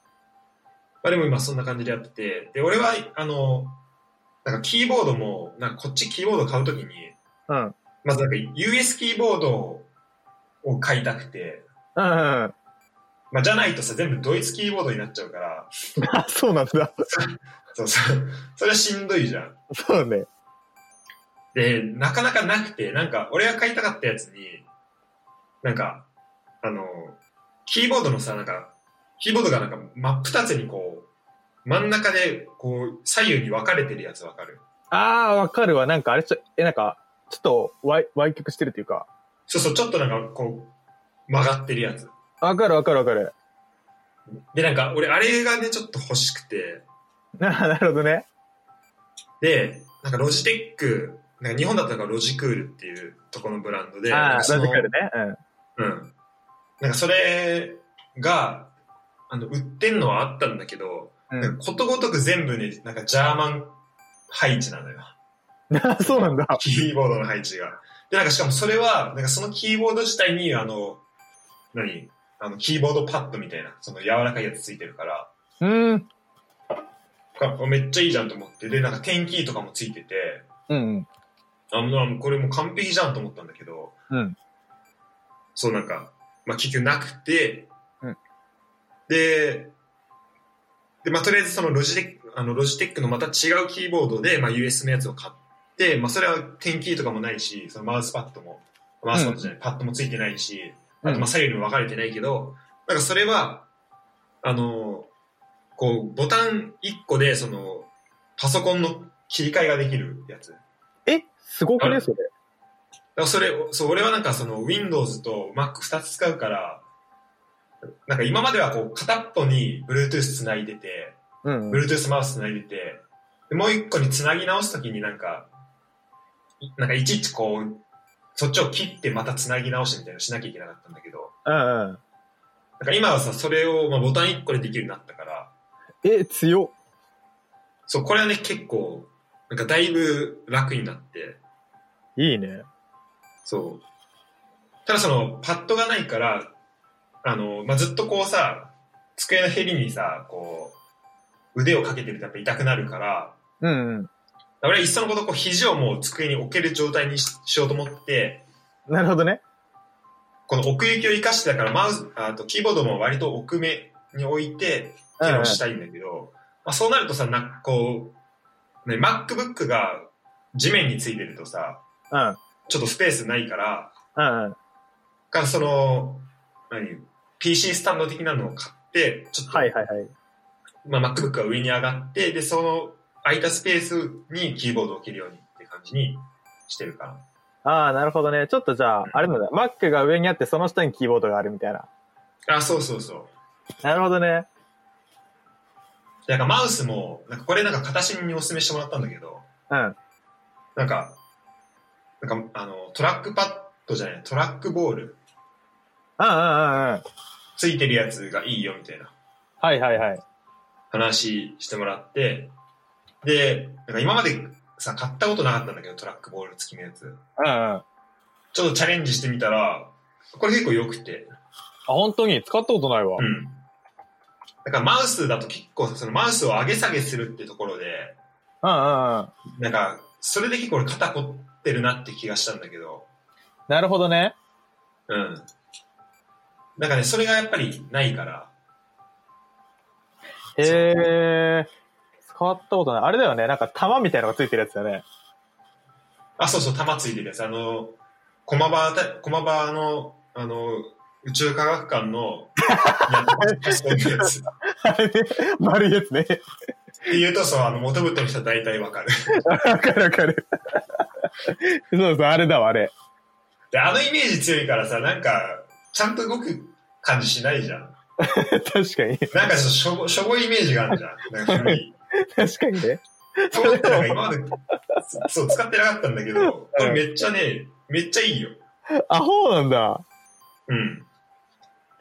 あでも今そんな感じでやってて、で、俺は、あの、なんかキーボードも、なんかこっちキーボード買うときに、うん。まずなんか US キーボードを買いたくて、うんうん。まあじゃないとさ、全部ドイツキーボードになっちゃうから、あ、[LAUGHS] そうなんだ。そうそう、それはしんどいじゃん。そうね。で、なかなかなくて、なんか俺が買いたかったやつに、なんか、あの、キーボードのさ、なんか、キーボードがなんか真っ二つにこう、真ん中でこう、左右に分かれてるやつわかる？ああ、わかるわ。なんかあれちょ、え、なんか、ちょっと、わい、歪曲してるっていうか。そうそう、ちょっとなんかこう、曲がってるやつ。わかるわかるわかる。で、なんか俺あれがね、ちょっと欲しくて、な [LAUGHS] なるほどね。で、なんかロジテック、なんか日本だったらロジクールっていうところのブランドで、ああ、ラなんかそのジカルね。うん。うん。なんかそれが、あの、売ってんのはあったんだけど、うんことごとく全部ね、なんかジャーマン配置なのよ。あ [LAUGHS] そうなんだ。キーボードの配置が。で、なんかしかもそれは、なんかそのキーボード自体に、あの、何？あの、キーボードパッドみたいな、その柔らかいやつついてるから、うん。かめっちゃいいじゃんと思って、で、なんかテンキーとかもついてて、うん。あもうこれもう完璧じゃんと思ったんだけど、うん。そうなんか、まあ結局なくて、うん。で、で、まあとりあえずそのロジテック、あのロジテックのまた違うキーボードで、まあ US のやつを買って、まあそれは点キーとかもないし、そのマウスパッドも、マウスパッドじゃない、パッドもついてないし、あとまあ左右にも分かれてないけど、なんかそれは、あの、こう、ボタン1個で、その、パソコンの切り替えができるやつ。え、すごくね、それ。らそれ、そう、俺はなんかその Windows と Mac2 つ使うから、なんか今まではこう片っぽに Bluetooth つないでて、うん。Bluetooth マウスつないでて、でもう一個につなぎ直すときになんか、いなんかいちいちこう、そっちを切ってまたつなぎ直してみたいなのしなきゃいけなかったんだけど、うんうん。なんか今はさ、それを、まあ、ボタン1個でできるようになったから、え、強っ。そう、これはね、結構、なんかだいぶ楽になって、いいね。そう。ただその、パッドがないから、あの、まあ、ずっとこうさ、机のへりにさ、こう、腕をかけてるとやっぱ痛くなるから、うんうん。俺はいっそのことこう肘をもう机に置ける状態にししようと思って、なるほどね。この奥行きを生かしてだからマウス、あとキーボードも割と奥目に置いて、機能したいんだけど、まあ、そうなるとさ、なんかこう、ね、MacBook が地面についてるとさ、うん。ちょっとスペースないから、うんうん。がその、何、PC スタンド的なのを買って、ちょっと、はいはいはい。まあ、MacBook が上に上がって、で、その空いたスペースにキーボードを置けるようにって感じにしてるかな。ああ、なるほどね。ちょっとじゃあ、あれなんだ。Mac が上にあって、その下にキーボードがあるみたいな。あ、そうそうそう。なるほどね。なんかマウスも、なんかこれなんか形にお勧めしてもらったんだけど、うん。なんか、なんかあの、トラックパッドじゃない、トラックボールうんうんうんうん。ついてるやつがいいよみたいなはいはいはい。話してもらって、で、なんか今までさ、買ったことなかったんだけど、トラックボール付きのやつ。うんうん。あ、ちょっとチャレンジしてみたら、これ結構良くて、本当に使ったことないわ。うん。だからマウスだと結構そのマウスを上げ下げするってところで、うんうんうん。なんか、それで結構俺肩凝ってるなって気がしたんだけど、なるほどね。うん。なんかね、それがやっぱりないから、へえ。使ったことない。あれだよね。なんか玉みたいなのがついてるやつだよね。あ、そうそう、弾ついてるやつ。あの、駒場た、駒場の、あの、宇宙科学館の、そういうやつ。っあれね。丸いやつね。て言うと、そう、あの、元々の人は大体わかる。わかるわかる。そうそう、あれだわ、あれ。で、あのイメージ強いからさ、なんか、ちゃんと動く感じしないじゃん。[LAUGHS] 確かに。なんかしょぼ、しょぼいイメージがあるじゃん。なんか古い。確かにね。そう思ってなんか今まで、そう、使ってなかったんだけど、これめっちゃね、めっちゃいいよ。あ、そうなんだ。うん。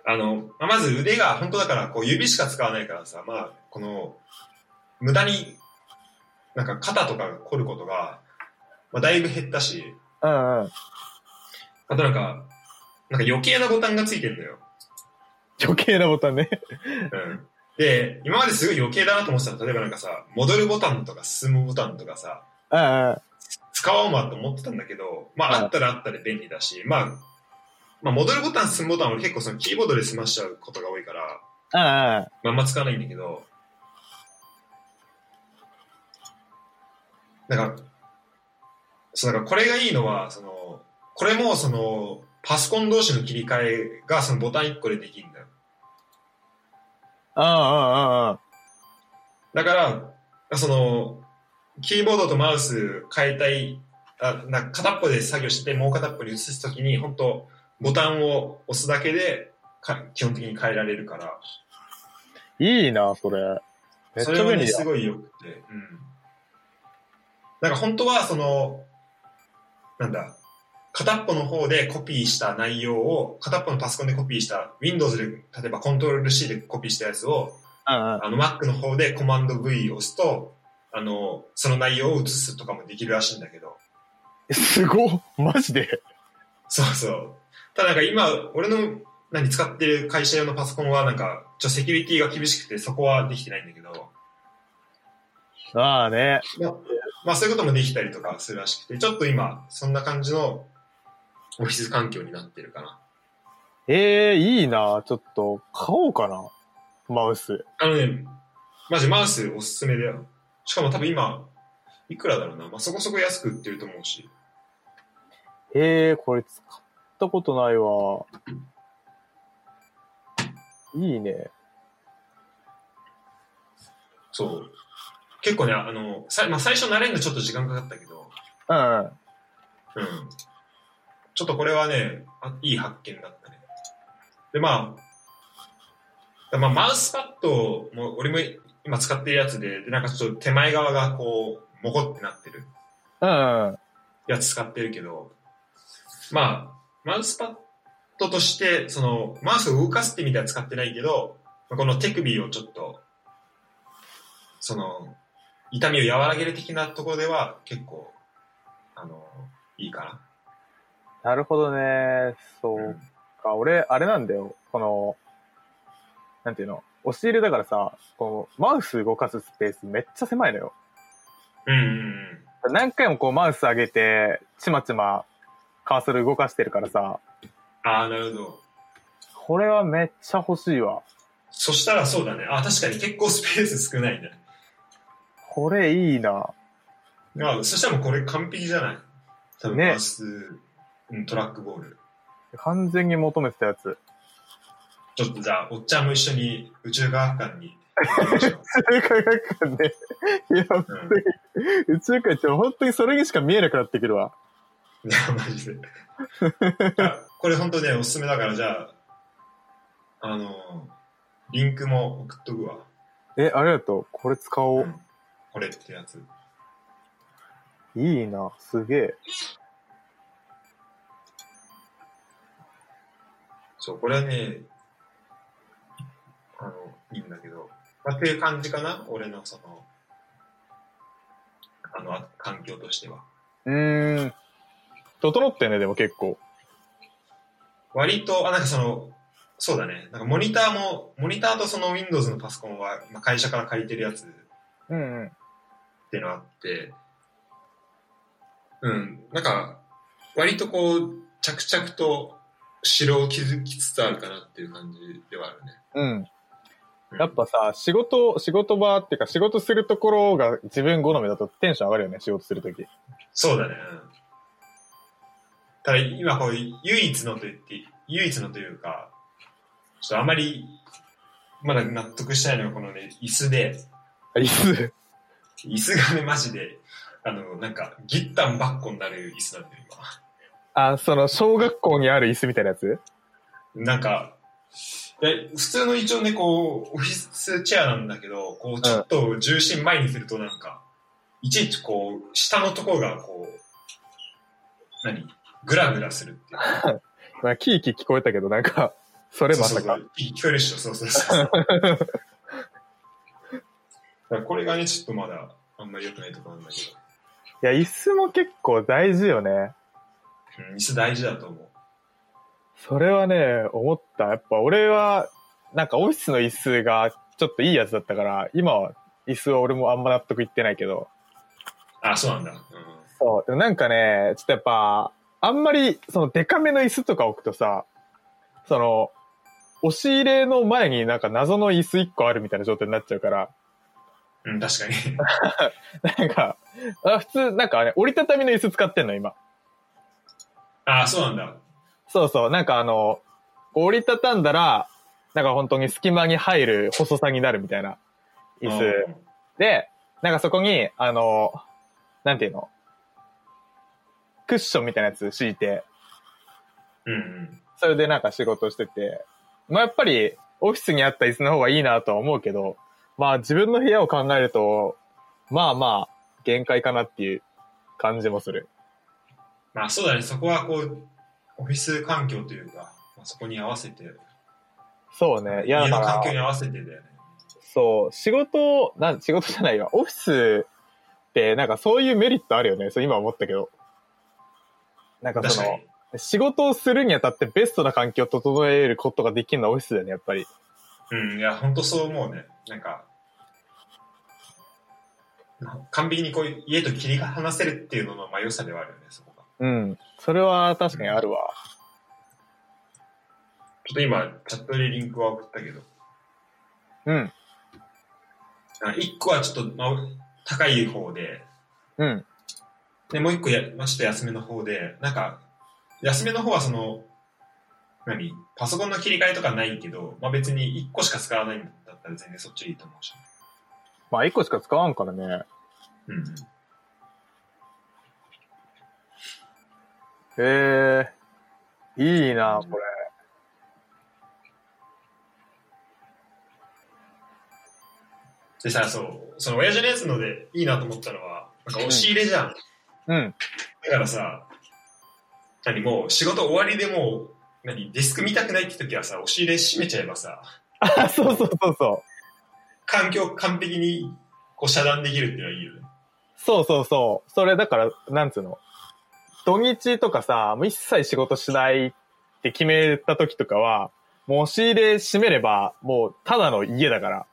あの、まあまず腕が、本当だから、こう指しか使わないからさ、まあ、この、無駄に、なんか肩とか凝ることが、まあ、だいぶ減ったし、うんうん。あとなんか、なんか余計なボタンがついてるんだよ。余計なボタンね。うん。で、今まですごい余計だなと思ってたの。例えばなんかさ、戻るボタンとか進むボタンとかさ。使おうまと思ってたんだけど、まあ、うんあったらあったで便利だし、まあ、まあ、戻るボタン、進むボタンは俺結構そのキーボードで済ましちゃうことが多いから、うんうん。まあんま使わないんだけど、なんか、そう、だからこれがいいのは、その、これもその、パソコン同士の切り替えがそのボタン1個でできるんだよ。うんうんうんうん。だから、その、キーボードとマウス変えたい、あな片っぽで作業してもう片っぽに移すときに、本当ボタンを押すだけでか基本的に変えられるから、いいな、それ。めっちそれはね、ゃ便利だす。ごい良くて、うん。なんか本当は、その、なんだ、片っぽの方でコピーした内容を、片っぽのパソコンでコピーした、Windows で、例えばコントロール C でコピーしたやつを。あの Mac の方でコマンド V を押すと、あの、その内容を移すとかもできるらしいんだけど、すごっマジで？そうそう。ただなんか今、俺の何使ってる会社用のパソコンはなんか、ちょっとセキュリティが厳しくてそこはできてないんだけど、ああね。まあそういうこともできたりとかするらしくて、ちょっと今、そんな感じのオフィス環境になってるかな。ええいいな。ちょっと、買おうかな。マウス。あのね、マジマウスおすすめだよ。しかも多分今、いくらだろうな。まあそこそこ安く売ってると思うし。ええこれ使ったことないわ。いいね。そう。結構ね、あの、さまあ、最初慣れるのちょっと時間かかったけど、うんうん。うん。ちょっとこれはね、いい発見だったね。で、まあ、まあ、マウスパッドも、俺も今使ってるやつで、で、なんかちょっと手前側がこう、もこってなってるうん。やつ使ってるけど、まあ、マウスパッドとして、その、マウスを動かすって意味では使ってないけど、この手首をちょっと、その、痛みを和らげる的なところでは結構、あの、いいかなるほどね。そな。うか。俺、あれなんだよ。この、なんていうの？押し入れだからさ、このマウス動かすスペースめっちゃ狭いのよ。うんうんうん。何回もこうマウス上げて、ちまちまカーソル動かしてるからさ、ああ、なるほど。これはめっちゃ欲しいわ。そしたらそうだね。あ、確かに結構スペース少ないね。これいいな。あそしたらもうこれ完璧じゃない？多分ねマウス、うん、トラックボール。完全に求めてたやつ。ちょっとじゃあ、おっちゃんも一緒に宇宙科学館に行きましょう。宇宙科学館で、[LAUGHS] いや、本当に、宇宙科学本当にそれにしか見えなくなってくるわ。いや、マジで。あこれ本当ね、おすすめだから、じゃあ、あの、リンクも送っとくわ。え、ありがとう。これ使おう。うんこれってやつ。いいな。すげえ。そう、これはね、あの、いいんだけど、まあ、っていう感じかな俺のその、あの、あ環境としては。うーん。整ってんね、でも結構。割と、あ、なんかその、そうだね。なんかモニターも、モニターとその Windows のパソコンは、まあ、会社から借りてるやつっうんうん。ていうのがあって、うん、なんか、割とこう、着々と城を築きつつあるかなっていう感じではあるね。うん。うんやっぱさ、仕事、仕事場っていうか仕事するところが自分好みだとテンション上がるよね、仕事するとき。そうだね。うんただ今こう、唯一のと言って、唯一のというか、ちょっとあまり、まだ納得してないのがこのね、椅子で、あ、椅子。椅子がね、マジで、あの、なんか、ギッタンバッコになる椅子なんだよ、あ、その、小学校にある椅子みたいなやつ？今。なんか、で普通の一応ね、こう、オフィスチェアなんだけど、こう、ちょっと重心前にするとなんか、いちいちこう、下のところがこう、何？グラグラするっていう。[LAUGHS] まあ、キーキー聞こえたけど、なんか、それまさかそうそう。そう聞こえるっしょ、そうそうそう。[LAUGHS] これがね、ちょっとまだ、あんまり良くないところなんだけいや、椅子も結構大事よね。ど、うん、椅子大事だと思う。それはね、思った。やっぱ俺は、なんかオフィスの椅子がちょっといいやつだったから、今は椅子は俺もあんま納得いってないけど。あ、そうなんだ。うん。そう。でもなんかね、ちょっとやっぱ、あんまり、そのデカめの椅子とか置くとさ、その、押し入れの前になんか謎の椅子1個あるみたいな状態になっちゃうから、うん、確かに。[LAUGHS] なんか、あ普通、なんかね、折りたたみの椅子使ってんの、今。あ、そうなんだ。そうそう、なんかあの、折りたたんだら、なんか本当に隙間に入る細さになるみたいな椅子。で、なんかそこに、あの、なんていうの？クッションみたいなやつ敷いて、うんうん。それでなんか仕事してて、まあやっぱりオフィスにあった椅子の方がいいなとは思うけど、まあ自分の部屋を考えると、まあまあ限界かなっていう感じもする。まあそうだね、そこはこう、オフィス環境というか、まあ、そこに合わせて、そうね。いや、家の環境に合わせてだよね。そう、仕事、なん、仕事じゃないわ。オフィスってなんかそういうメリットあるよね。そう今思ったけど。なんかその。仕事をするにあたってベストな環境を整えることができるのはオフィスだよね、やっぱり。うん、いや、本当そう思うね。なんか、完璧にこう家と切り離せるっていうののまあ良さではあるよね、そこが。うん。それは確かにあるわ。ちょっと今、チャットでリンクは送ったけど、うん。あ一個はちょっと、まあ、高い方で、うん。で、もう一個や、まあ、ちょっと安めの方で、なんか、安めの方はその、何？パソコンの切り替えとかないけど、まあ別に一個しか使わないんだったら全然そっちでいいと思うし。まあ一個しか使わんからね。うんうん。へえいいな、これ。でさ、そう、その親父のやつのでいいなと思ったのは、なんか押し入れじゃん。うん。だからさ、何もう仕事終わりでもう、何デスク見たくないって時はさ、押し入れ閉めちゃえばさ、あ、[LAUGHS] そうそうそうそう。環境完璧にこう遮断できるっていうのはいいよね。そうそうそう。それだから、なんつうの？土日とかさ、もう一切仕事しないって決めた時とかは、もう押し入れ閉めれば、もうただの家だから。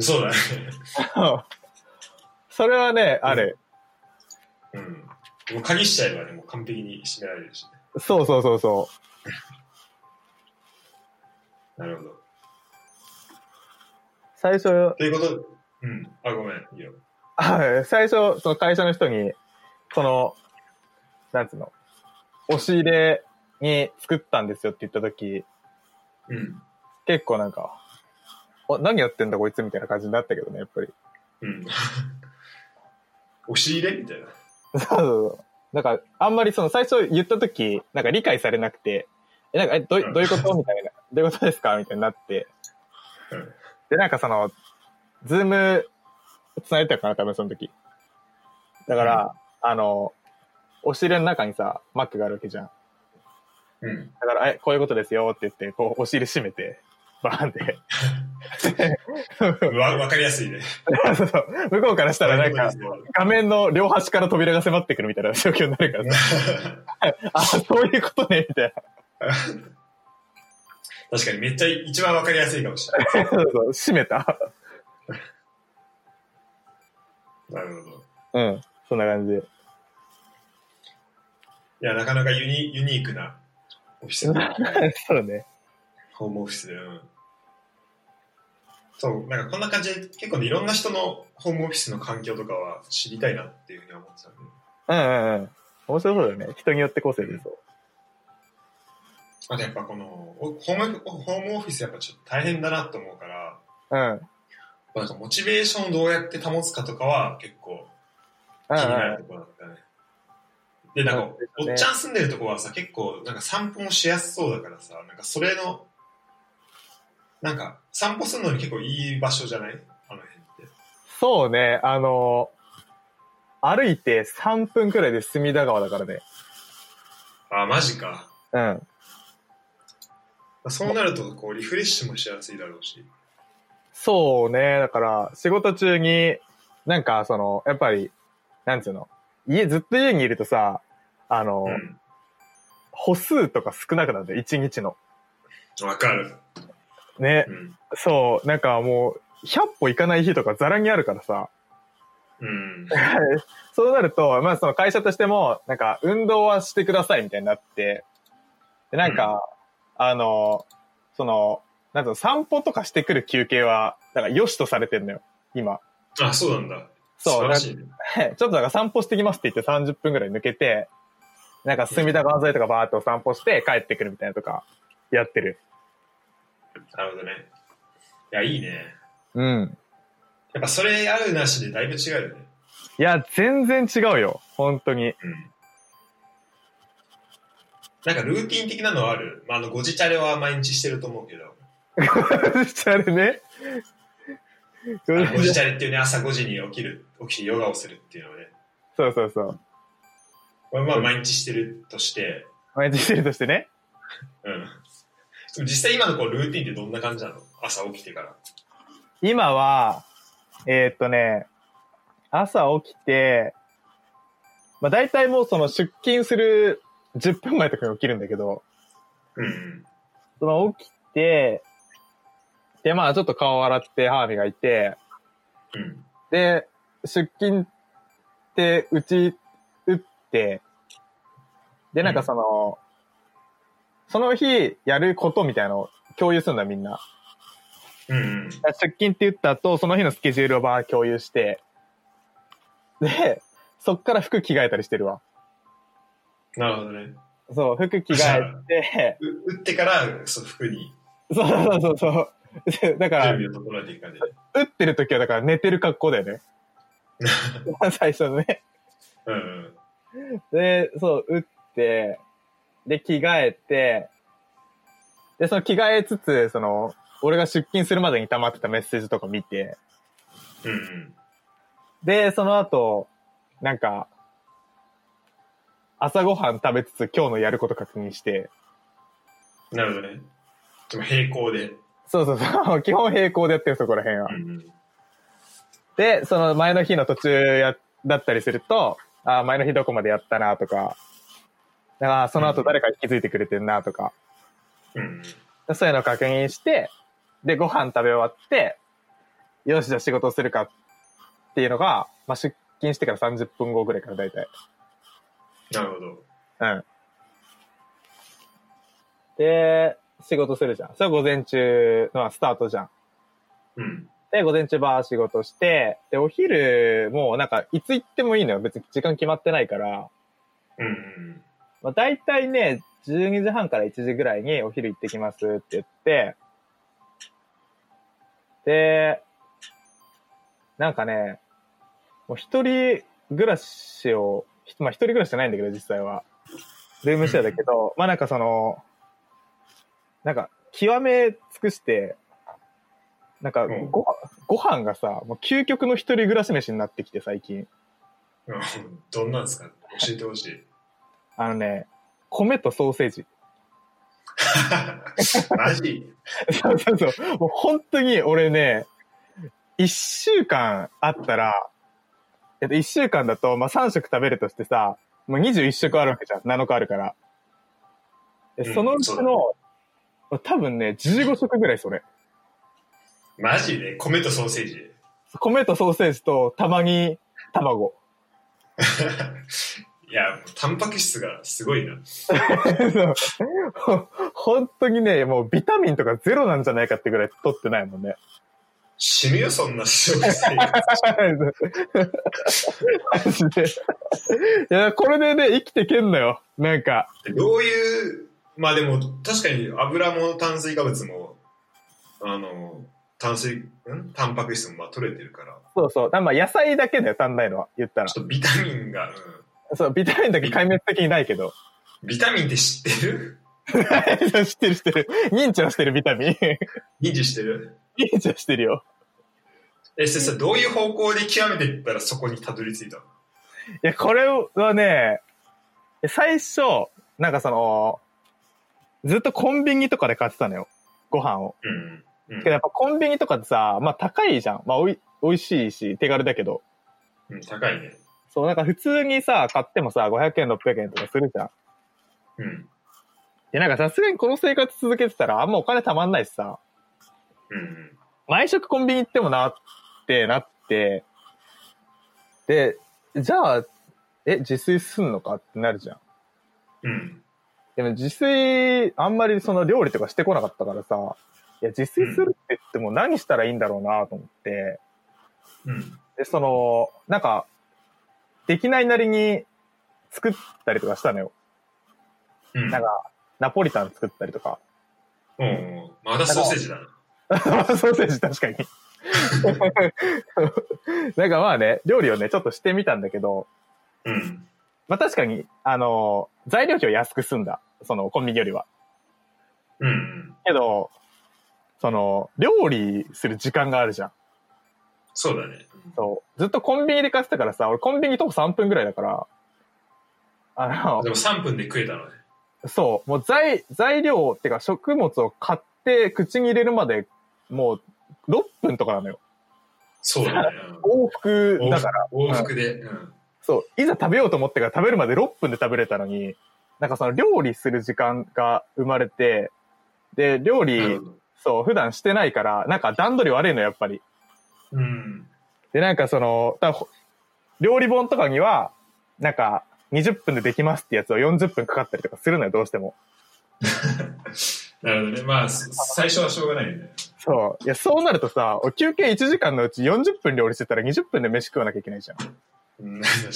そうだね。[LAUGHS] それはね、あれ。うん。もう鍵しちゃえばね、もう完璧に閉められるしね。そうそうそうそ [LAUGHS] なるほど。う。最初、ということ、うん。あ、ごめん。いいよ。はい最初、その会社の人に、その、なんつうの、押し入れに作ったんですよって言った時、うん。結構なんか、お何やってんだこいつみたいな感じになったけどね、やっぱり。うん。[LAUGHS] 押し入れみたいな。そうそうそう。なんか、あんまりその最初言った時、なんか理解されなくて、え、なんか、え、どういどういうことみたいな。どういうことですかみたいになって。うんで、なんかその、ズーム、繋いでたかな多分その時。だから、あの、押し入れの中にさ、マックがあるわけじゃん。うん。だから、え、こういうことですよって言って、こう、押し入れ閉めて、バーンって。わ、わかりやすいね。そうそう向こうからしたらなんか、画面の両端から扉が迫ってくるみたいな状況になるからさ。[LAUGHS] あ、そういうことね、みたいな。確かにめっちゃ一番わかりやすいかもしれない。そうそう、閉めた。なるほど。うん、そんな感じで。いや、なかなかユニユニークなオフィスだねそうね。ホームオフィスで。うん。そう、なんかこんな感じで結構ね、いろんな人のホームオフィスの環境とかは知りたいなっていうふうに思ってたんで。うんうんうん。面白そうだよね。人によって個性出そう。あとやっぱこの、おホーム、ホームオフィスやっぱちょっと大変だなと思うから、うん。なんかモチベーションをどうやって保つかとかは結構うん気になるうところだったね。で、なんか、おっちゃん住んでるとこはさ、結構、なんか散歩もしやすそうだからさ、なんかそれの、なんか、散歩するのに結構いい場所じゃない？あの辺って。ん。そうね、あの、歩いて3分くらいで隅田川だからね。あ、マジか。うん。そうなると、こう、リフレッシュもしやすいだろうし。そうね、だから、仕事中に、なんか、その、やっぱり、なんつうの、家、ずっと家にいるとさ、あの、うん。歩数とか少なくなるんだよ、一日の。わかる。ねう、ん。そう、なんかもう、100歩行かない日とかザラにあるからさ、うん。[LAUGHS] そうなると、まあその会社としても、なんか運動はしてくださいみたいになって、で、なんか、あの、その、なんつうの、散歩とかしてくる休憩は、だから良しとされてんのよ、今。あ、そうなんだ。そうね。[LAUGHS] ちょっとだから散歩してきますって言って30分くらい抜けて、なんか隅田川沿いとかバーっと散歩して帰ってくるみたいなとか、やってる。なるほどね。いや、いいね。うん。やっぱそれあるなしでだいぶ違うよね。いや、全然違うよ。本当に。うん。なんかルーティン的なのはある？まあ、あの、ご自チャレは毎日してると思うけど。[LAUGHS] あれね。あのご自チャレっていうね、朝5時に起きる、起きてヨガをするっていうのをね。そうそうそう。これまあ毎日してるとして、毎日してるとしてね。[LAUGHS] うん。実際今のこうルーティンってどんな感じなの？朝起きてから。今は、えーっとね、朝起きて、まあ大体もうその出勤する10分前とかに起きるんだけど、うんうん。その起きて、で、まあちょっと顔洗って歯磨いて、うん。で、出勤って打ち打って、で、なんかその、その日やることみたいなのを共有するんだみんな。うんうん。出勤って言った後、その日のスケジュールをバー共有して、で、そっから服着替えたりしてるわ。なるほどね。そう、服着替えて、[LAUGHS] う打ってから、そう、服にそうそうそうそう。でだから。打ってる時はだから寝てる格好だよね。[LAUGHS] 最初のね。うんうん。で、そう、打って、で、着替えて、で、その着替えつつ、その、俺が出勤するまでに溜まってたメッセージとか見て、うんうん。で、その後、なんか、朝ごはん食べつつ今日のやること確認して、なるほどね。でも並行で。そうそうそう、[LAUGHS] 基本並行でやってるそこら辺はう。んうん。で、その前の日の途中や、だったりすると、あー前の日どこまでやったなとか、あーその後誰か気づいてくれてんなとか、うんそういうのを確認して、で、ご飯食べ終わって、よし、じゃあ仕事するかっていうのが、まあ、出勤してから30分後ぐらいから大体。なるほど。うん。で、仕事するじゃん。それは午前中のスタートじゃん。うん。で、午前中バー仕事して、で、お昼もなんか、いつ行ってもいいのよ。別に時間決まってないから、うんうん。まあ、大体ね、12時半から1時ぐらいにお昼行ってきますって言って、で、なんかね、もう一人暮らしを、ひまあ一人暮らしじゃないんだけど、実際は。ルームシェアだけど、まあなんかその、なんか、極め尽くして、なんかうんご、ご飯がさ、もう究極の一人暮らし飯になってきて、最近。うんどんなんですか？教えてほしい。あのね、米とソーセージ。[LAUGHS] マジ？[LAUGHS] そうそうそう。もう本当に俺ね、一週間あったら、えっと、一週間だと、まあ、3食食べるとしてさ、もう21食あるわけじゃん。7日あるから。でうんそのうちそうだの、多分ね、15食ぐらいそれ。マジで？米とソーセージ？米とソーセージと、たまに卵。いや、タンパク質がすごいな。[LAUGHS] 本当にね、もうビタミンとかゼロなんじゃないかってぐらい取ってないもんね。死ぬよ、そんな食生活。で。いや、これでね、生きてけんのよ。なんか。どういう、まあでも確かに油も炭水化物も、あの、炭水、ん？タンパク質もまあ取れてるから、そうそう。まあ野菜だけだよ、足んないのは。言ったらち。ょっとビタミンが、うそう、ビタミンだけ壊滅的にないけど。ん、ビタミンって知ってる？[LAUGHS] 知ってる知ってる。認知はしてる、ビタミン。認知してる？認知はしてるよ。え、それさ、どういう方向で極めていったらそこにたどり着いたの？いや、これはね、最初、なんかその、ずっとコンビニとかで買ってたのよ。ご飯を。うん。うんけどやっぱコンビニとかってさ、まあ高いじゃん。まあおい、美味しいし、手軽だけど。うん、高いね。そう、なんか普通にさ、買ってもさ、500円、600円とかするじゃん。うん。で、なんかさすがにこの生活続けてたらあんまお金貯まんないしさ、うん。毎食コンビニ行ってもなってなって、で、じゃあ、え、自炊すんのかってなるじゃん。うん。でも自炊、あんまりその料理とかしてこなかったからさ、いや、自炊するって言っても何したらいいんだろうなと思って、うん。で、その、なんか、できないなりに作ったりとかしたのよ。うん。なんか、ナポリタン作ったりとか。おうまだソーセージだな。[LAUGHS] ソーセージ確かに。[LAUGHS] なんかまあね、料理をね、ちょっとしてみたんだけど、うん。まあ確かに、あの材料費を安く済んだ。そのコンビニよりは。うんうん。けど、その、料理する時間があるじゃん。そうだね。そう。ずっとコンビニで買ってたからさ、俺コンビニ徒歩3分ぐらいだから、あので、も3分で食えたのね。そう、もう材、材料ってか食物を買って口に入れるまで、もう6分とかなのよ。そうだね。往復うんだから。往復で。うん。そう、いざ食べようと思ってから食べるまで6分で食べれたのに、なんかその料理する時間が生まれて、で、料な理そう、普段してないから、なんか段取り悪いの、やっぱり。うん。で、なんかその、料理本とかには、なんか、20分でできますってやつを40分かかったりとかするのよ、どうしても。[LAUGHS] なるほどね。まあ、す最初はしょうがないよね。そう。いや、そうなるとさ、俺休憩1時間のうち40分料理してたら20分で飯食わなきゃいけないじゃん。うん、確か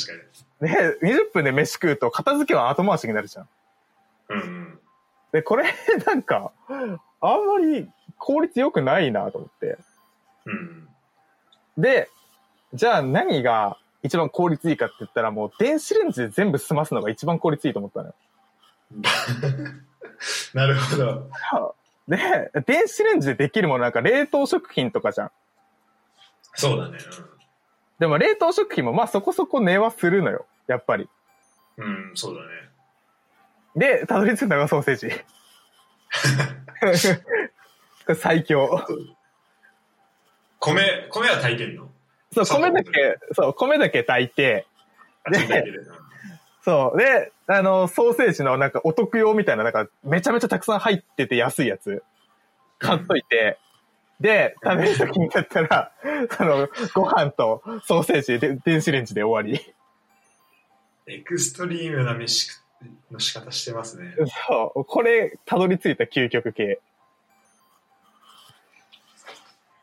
に。で、20分で飯食うと片付けは後回しになるじゃん。うんうん。で、これ、なんか、あんまり効率良くないなと思って。うん。で、じゃあ何が一番効率いいかって言ったらもう電子レンジで全部済ますのが一番効率いいと思ったのよ。[LAUGHS] なるほど。[LAUGHS] で、電子レンジでできるものなんか冷凍食品とかじゃん。そうだね。でも冷凍食品もまあそこそこ値はするのよ。やっぱり。うん。うん、そうだね。で、たどり着いたのがソーセージ。こ [LAUGHS] れ最強。米、米は炊いてんの？そう、米だけ、そう、米だけ炊いて、あ、で。そう。で、あの、ソーセージのなんかお得用みたいな、なんかめちゃめちゃたくさん入ってて安いやつ、買っといて、で、食べるときになったら、[LAUGHS] その、ご飯とソーセージで電子レンジで終わり。エクストリームな飯の仕方してますね。そう。これ、たどり着いた究極系。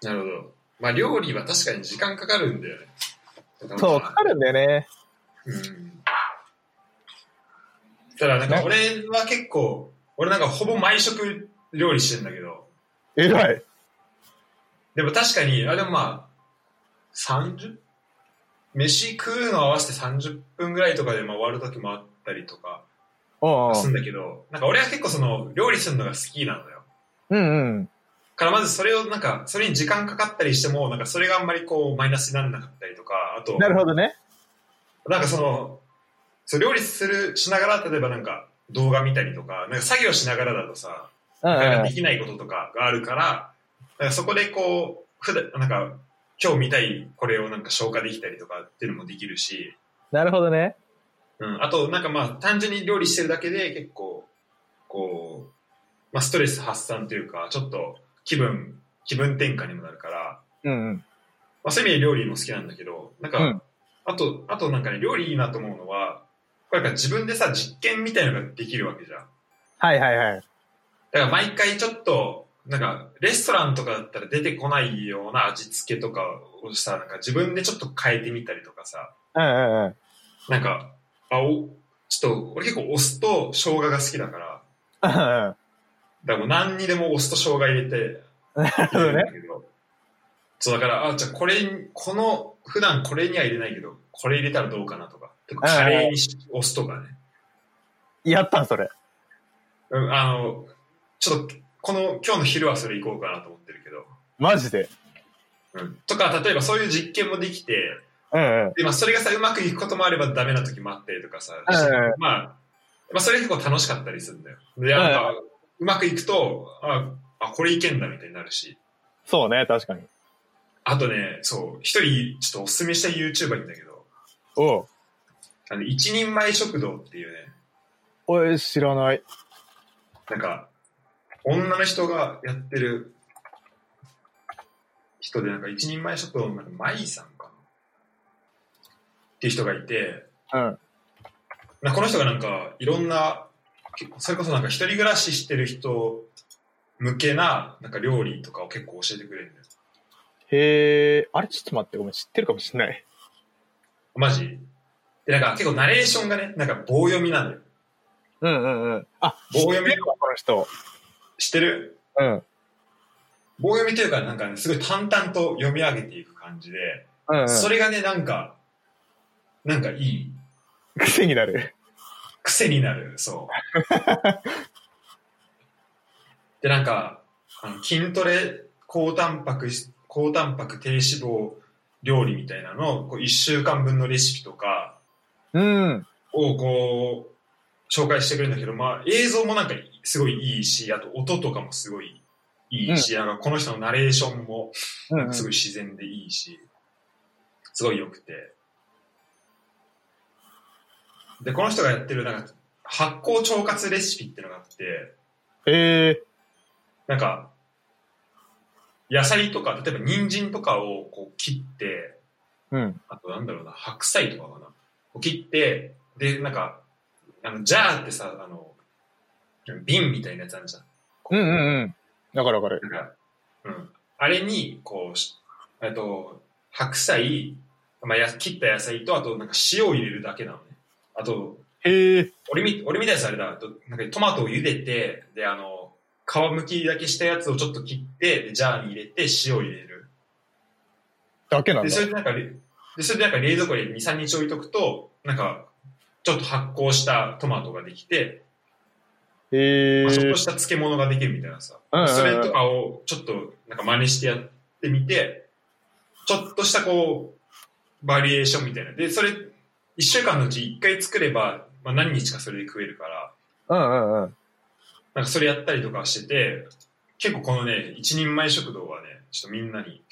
なるほど。まあ料理は確かに時間かかるんだよね。そう、かかるんだよね。うん。ただなんか俺は結構、俺なんかほぼ毎食料理してんだけど、偉い。でも確かに、あ、でもまあ、30? 飯食うの合わせて30分ぐらいとかでまあ終わる時もあったりとかするんだけど、なんか俺は結構その料理するのが好きなのよ。うんうん。からまずそれをなんか、それに時間かかったりしても、なんかそれがあんまりこうマイナスにならなかったりとか、あと、なるほどね。なんかその、そう料理する、しながら、例えばなんか動画見たりとか、なんか作業しながらだとさ、うんなかできないこととかがあるから、なんかそこでこう、普段、なんか、今日見たいこれをなんか消化できたりとかっていうのもできるし、ん。なるほどね。うん、あとなんかまあ単純に料理してるだけで結構、こう、まあストレス発散というか、ちょっと気分、気分転換にもなるから、うんうん。まあそういう意味で料理も好きなんだけど、なんか、うんあと、あとなんかね、料理いいなと思うのは、これなんか自分でさ、実験みたいなのができるわけじゃん。はいはいはい。だから毎回ちょっと、なんか、レストランとかだったら出てこないような味付けとかをさ、なんか自分でちょっと変えてみたりとかさ、うんうんうん。なんか、あ、お、ちょっと、俺結構お酢と生姜が好きだから。だから何にでもお酢と生姜入れて、なるほどね。そうだから、あ、じゃあこれに、この、普段これには入れないけど、これ入れたらどうかなとか、カレーにしお酢とかね。やったんそれ。うん、あの、ちょっと、この、今日の昼はそれ行こうかなと思ってるけど、マジで。うん。とか、例えばそういう実験もできて、うんうん。で、まあ、それがさ、うまくいくこともあればダメな時もあったりとかさ、うんうんまあ、まあ、それ結構楽しかったりするんだよ。で、なんか、うまくいくと、あ、あ、これいけんだみたいになるし。そうね、確かに。あとね、そう、一人、ちょっとおすすめした YouTuber いるんだけど、おう。あの、一人前食堂っていうね、おい、知らない。なんか、女の人がやってる人で、なんか一人前食堂のなんかマイさんっていう人がいて、うん。なこの人がなんかいろんな、それこそなんか一人暮らししてる人向けななんか料理とかを結構教えてくれるんだよ。へえ、あれちょっと待って、ごめん、知ってるかもしれない。マジ？で、なんか結構ナレーションがね、なんか棒読みなんだよ。うんうんうん。あ、棒読み？この人。知ってる？うん。棒読みというかなんかね、すごい淡々と読み上げていく感じで、うんうん。それがね、なんか、なんかいい。癖になる。癖になる、そう。[LAUGHS] で、なんか、あの筋トレ、高タンパク、高タンパク低脂肪料理みたいなのを、こう1週間分のレシピとかうん。をこう、紹介してくれるんだけど、まあ映像もなんかすごいいいし、あと音とかもすごいいいし、なんかこの人のナレーションも。すごい自然でいいし、すごい良くて。で、この人がやってるなんか発酵腸活レシピっていうのがあって、へえ。なんか、野菜とか、例えば人参とかをこう切って、うん。あとなんだろうな、白菜とかかな。こう切って、で、なんか、あの、ジャーってさ、あの、瓶みたいなやつあるじゃん。うんうんうん。わかるわかる。うん。あれに、こうし、えっと、白菜、まあ、や切った野菜と、あと、なんか塩を入れるだけなのね。あと、へえ。俺み、俺みたいなやつあれだ、なんかトマトを茹でて、で、あの、皮むきだけしたやつをちょっと切って、でジャーに入れて、塩を入れる。で、だけなんだそ。れでなんかれ、で、それでなんか冷蔵庫で2、3日置いとくと、なんか、ちょっと発酵したトマトができて、へえまあ、。ちょっとした漬物ができるみたいなさ。うんうんうんそれとかをちょっとなんか真似してやってみて、ちょっとしたこう、バリエーションみたいな。で、それ、一週間のうち一回作れば、まあ何日かそれで食えるから、うんうんうん。なんかそれやったりとかしてて、結構このね、一人前食堂はね、ちょっとみんなに、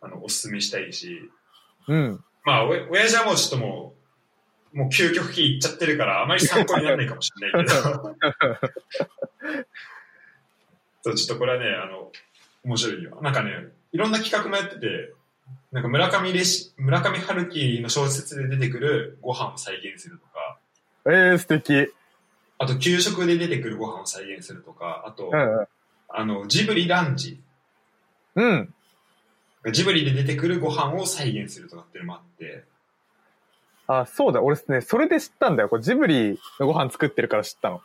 あの、おすすめしたいし、うん。まあ、お親父はもうちょっともう、もう究極系いっちゃってるから、あまり参考にならないかもしれないけど。[LAUGHS] そう、ちょっとこれはね、あの、面白いよ。なんかね、いろんな企画もやってて、なんか村上レシ、村上春樹の小説で出てくるご飯を再現するとか、えー、素敵。あと給食で出てくるご飯を再現するとか、あと、うんうん。あの、ジブリランチ。うん。ジブリで出てくるご飯を再現するとかっていうのもあって、あ、そうだ。俺ね、それで知ったんだよ。これジブリのご飯作ってるから知ったの。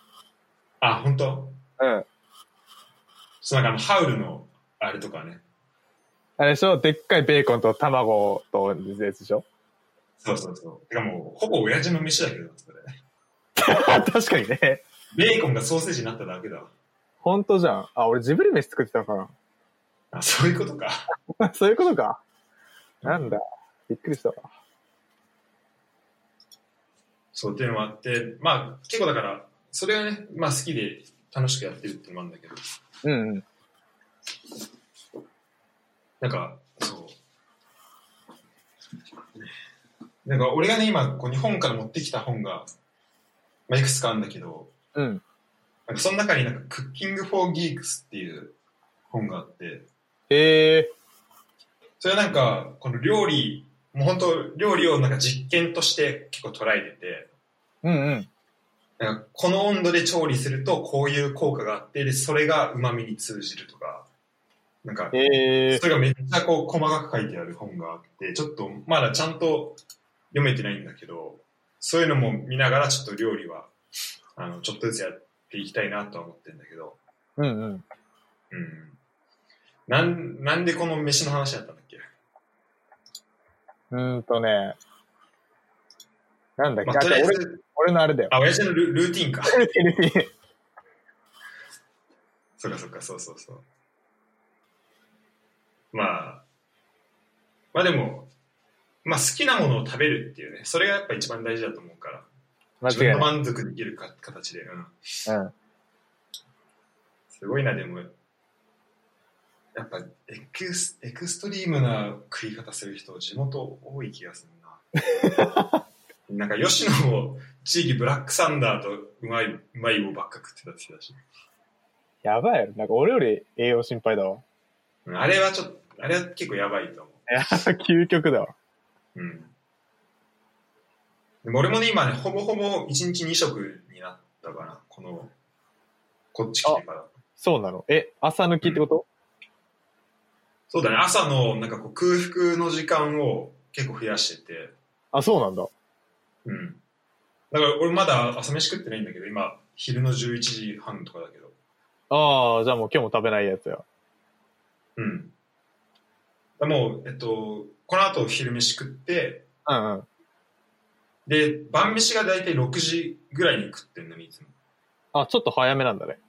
あ、本当？うん。そう、なんかあの、ハウルの、あれとかね。あれでしょ？でっかいベーコンと卵とやつでしょ？そうそうそう。てかもう、ほぼ親父の飯だけど、それ。確かにね。ベーコンがソーセージになっただけだわ。ほんとじゃん。あ、俺ジブリ飯作ってたのかあ、そういうことか。な。[LAUGHS] そういうことか。なんだ。びっくりしたわ。そうっていうのもあって、まあ、結構だから、それはね、まあ好きで楽しくやってるってもあるんだけど、うんうん。なんか、そう。なんか俺がね、今、こう日本から持ってきた本が、まあ、いくつかあるんだけど、うん。なんかその中になんか、クッキング・フォー・ギークスっていう本があって、ええそれはなんか、この料理、もう本当料理をなんか実験として結構捉えてて、うんうん。なんかこの温度で調理するとこういう効果があって、で、それが旨味に通じるとか、なんか、ええそれがめっちゃこう細かく書いてある本があって、ちょっとまだちゃんと読めてないんだけど、そういうのも見ながらちょっと料理は、あの、ちょっとずつやっていきたいなとは思ってるんだけど、うんうん。うん。なん、なんでこの飯の話だったんだっけ？うーんとね。なんだっけ、まあ、俺ず、俺のあれだよ。あ、親父のルルーティンか。[LAUGHS] ルーティンルーティンそうかそうか、そうそうそう。まあ、まあでも、まあ好きなものを食べるっていうね、それがやっぱ一番大事だと思うから、自分間違いない。の満足できるか形で、うん。うん。すごいな、でも、やっぱエクス、エクストリームな食い方する人、地元多い気がするな。[LAUGHS] なんか吉野も地域ブラックサンダーとうまい、うまい棒ばっか食ってたって言ってたし。やばい。なんか俺より栄養心配だわ。うんあれはちょっと、あれは結構やばいと思う。いや、[LAUGHS] 究極だわ。うん。でも俺もね、今ね、ほぼほぼ1日2食になったかな。この、こっち来てから。そうなの。え、朝抜きってこと、そうだね、朝のなんかこう空腹の時間を結構増やしてて、あ、そうなんだ。うん。だから俺まだ朝飯食ってないんだけど、今、昼の11時半とかだけど。ああ、じゃあもう今日も食べないやつや。うん。だもう、えっと、この後昼飯食って、うんうん。で、晩飯が大体6時ぐらいに食ってんのに、いつも。あ、ちょっと早めなんだね。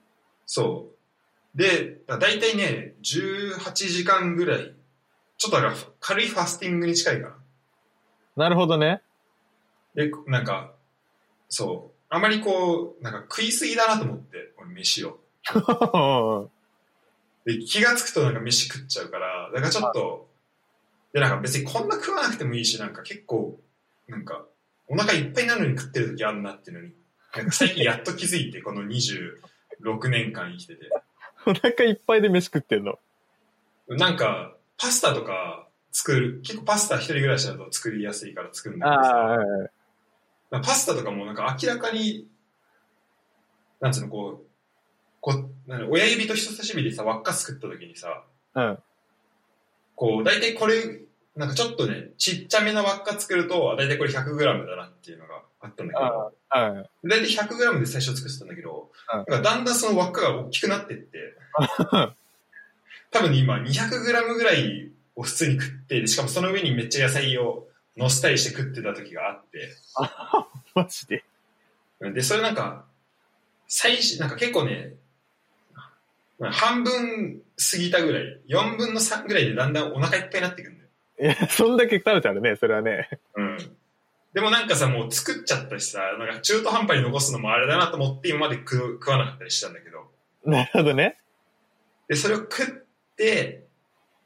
そう。で、だ大体ね、18時間ぐらい、ちょっとだから軽いファスティングに近いかな。なるほどね。で、なんか、そう。あまりこう、なんか食いすぎだなと思って、俺飯を。[LAUGHS] で、気がつくとなんか飯食っちゃうから、だからちょっと、で、なんか別にこんな食わなくてもいいし、なんか結構、なんか、お腹いっぱいなのに食ってる時あるなっていうのに、なんか最近やっと気づいて、この26年間生きてて。お腹いっぱいで飯食ってんの？なんか、パスタとか作る、結構パスタ一人暮らしだと作りやすいから作るんだけどパスタとかもなんか明らかに、なんつうの、こう、こうなんか親指と人差し指でさ、輪っか作った時にさ、うん。こう、大体これ、なんかちょっとね、ちっちゃめな輪っか作ると、大体これ 100g だなっていうのがあったんだけど、あうん。大体 100g で最初作ってたんだけど、うんなんかだんだんその輪っかが大きくなってって、[LAUGHS] 多分今 200g ぐらいを普通に食って、でしかもその上にめっちゃ野菜を乗せたりして食ってた時があって、[LAUGHS] マジで。で、それなんか、最初、なんか結構ね、まあ半分過ぎたぐらい、4分の3ぐらいでだんだんお腹いっぱいになってくるんだよ。いや、そんだけ食べたらね、それはね。うん。でもなんかさ、もう作っちゃったしさ、なんか中途半端に残すのもあれだなと思って今まで食う食わなかったりしたんだけど。なるほどね。で、それを食って、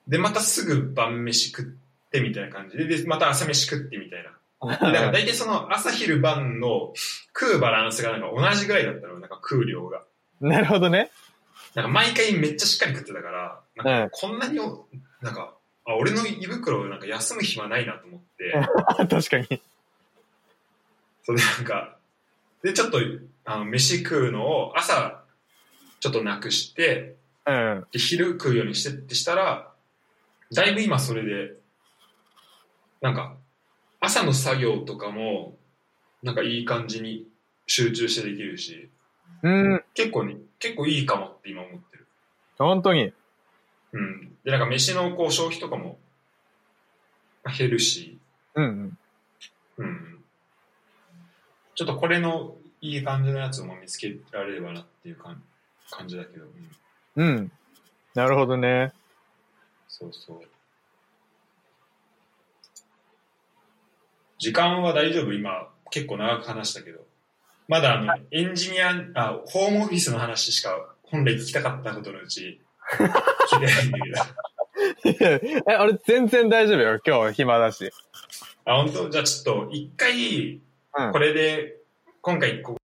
で、またすぐ晩飯食ってみたいな感じで、で、また朝飯食ってみたいな。でだから大体その朝昼晩の食うバランスがなんか同じぐらいだったの、なんか食う量が。[LAUGHS] なるほどね。なんか毎回めっちゃしっかり食ってたから、なんかこんなにお、なんか、あ、俺の胃袋なんか休む暇ないなと思って、[LAUGHS] 確かに。それでなんか、で、ちょっと、あの、飯食うのを朝、ちょっとなくして、うん。で、昼食うようにしてってしたら、だいぶ今それで、なんか、朝の作業とかも、なんかいい感じに集中してできるし、うん。結構ね、結構いいかもって今思ってる。本当に。うん。で、なんか飯のこう消費とかも減るし、うん。うん。ちょっとこれのいい感じのやつも見つけられればなっていう感感じだけど、うん。うん。なるほどね。そうそう。時間は大丈夫？今、結構長く話したけど。まだあの、エンジニア、あ、ホームオフィスの話しか本来聞きたかったことのうち、聞いてないんだけど。[LAUGHS] え、俺全然大丈夫よ。今日暇だし。あ、本当？じゃあちょっと、一回、うんこれで、今回こ